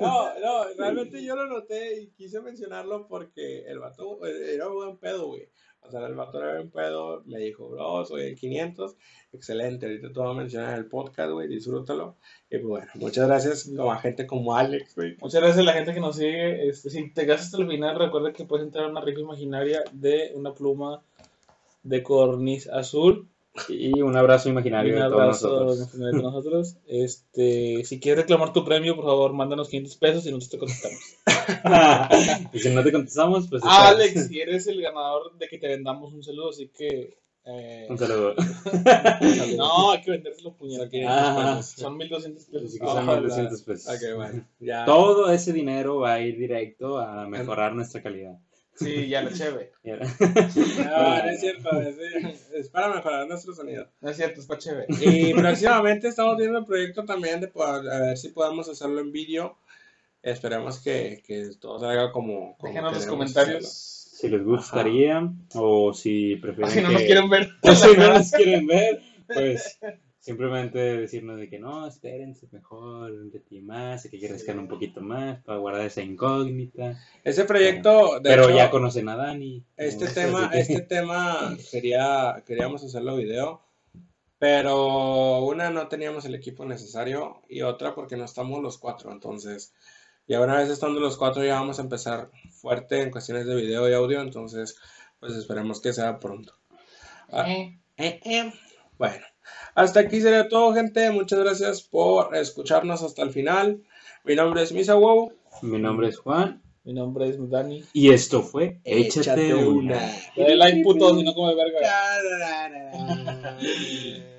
No, no, realmente yo lo noté y quise mencionarlo porque el vato eh, era un buen pedo, güey. O sea, el vato era buen pedo, me dijo, bro, soy el 500, excelente, ahorita te voy a mencionar en el podcast, güey, disfrútalo. Y pues bueno, muchas gracias como a gente como Alex, güey. Muchas gracias a la gente que nos sigue. Este, si te quedas hasta el final, recuerda que puedes entrar a una rifa imaginaria de una pluma de corniz azul. Y un abrazo imaginario Un de todos abrazo nosotros. de nosotros. (laughs) Este, si quieres reclamar tu premio, por favor, mándanos 500 pesos y nosotros te contestamos. (laughs) y si no te contestamos, pues. Alex, si eres el ganador de que te vendamos un saludo, así que. eh, Un saludo. (laughs) no, hay que vendérselo puñal. Ah. Son 1200 pesos. Así que son Ah, 1200 pesos. Ok, bueno, ya. Todo ese dinero va a ir directo a mejorar nuestra calidad. Sí, ya lo ahora- (laughs) No, no es cierto, es, es para mejorar nuestro sonido. No es cierto, es pa' chévere. Y próximamente estamos viendo el proyecto también de poder- a ver si podemos hacerlo en vídeo. Esperemos que, que todo salga como, como Déjenos los comentarios. si les gustaría o si prefieren Si no que- nos quieren ver. (laughs) o si no nos quieren ver, pues simplemente decirnos de que no, espérense mejor, un poquito más, que crezcan un poquito más para guardar esa incógnita. Ese proyecto, de Pero hecho, ya conocen a Dani. este (laughs) tema, que- este tema quería, queríamos hacerlo video, pero una no teníamos el equipo necesario y otra porque no estamos los cuatro, entonces ya una vez estando los cuatro ya vamos a empezar fuerte en cuestiones de video y audio, entonces pues esperemos que sea pronto. Ah, Eh, Eh, eh. Bueno, hasta aquí sería todo, gente. Muchas gracias por escucharnos hasta el final. Mi nombre es Misa Wow. Mi nombre es Juan Mi nombre es Dani. y esto fue Échate, Échate una. una. Dale like, puto, si no come verga. (laughs)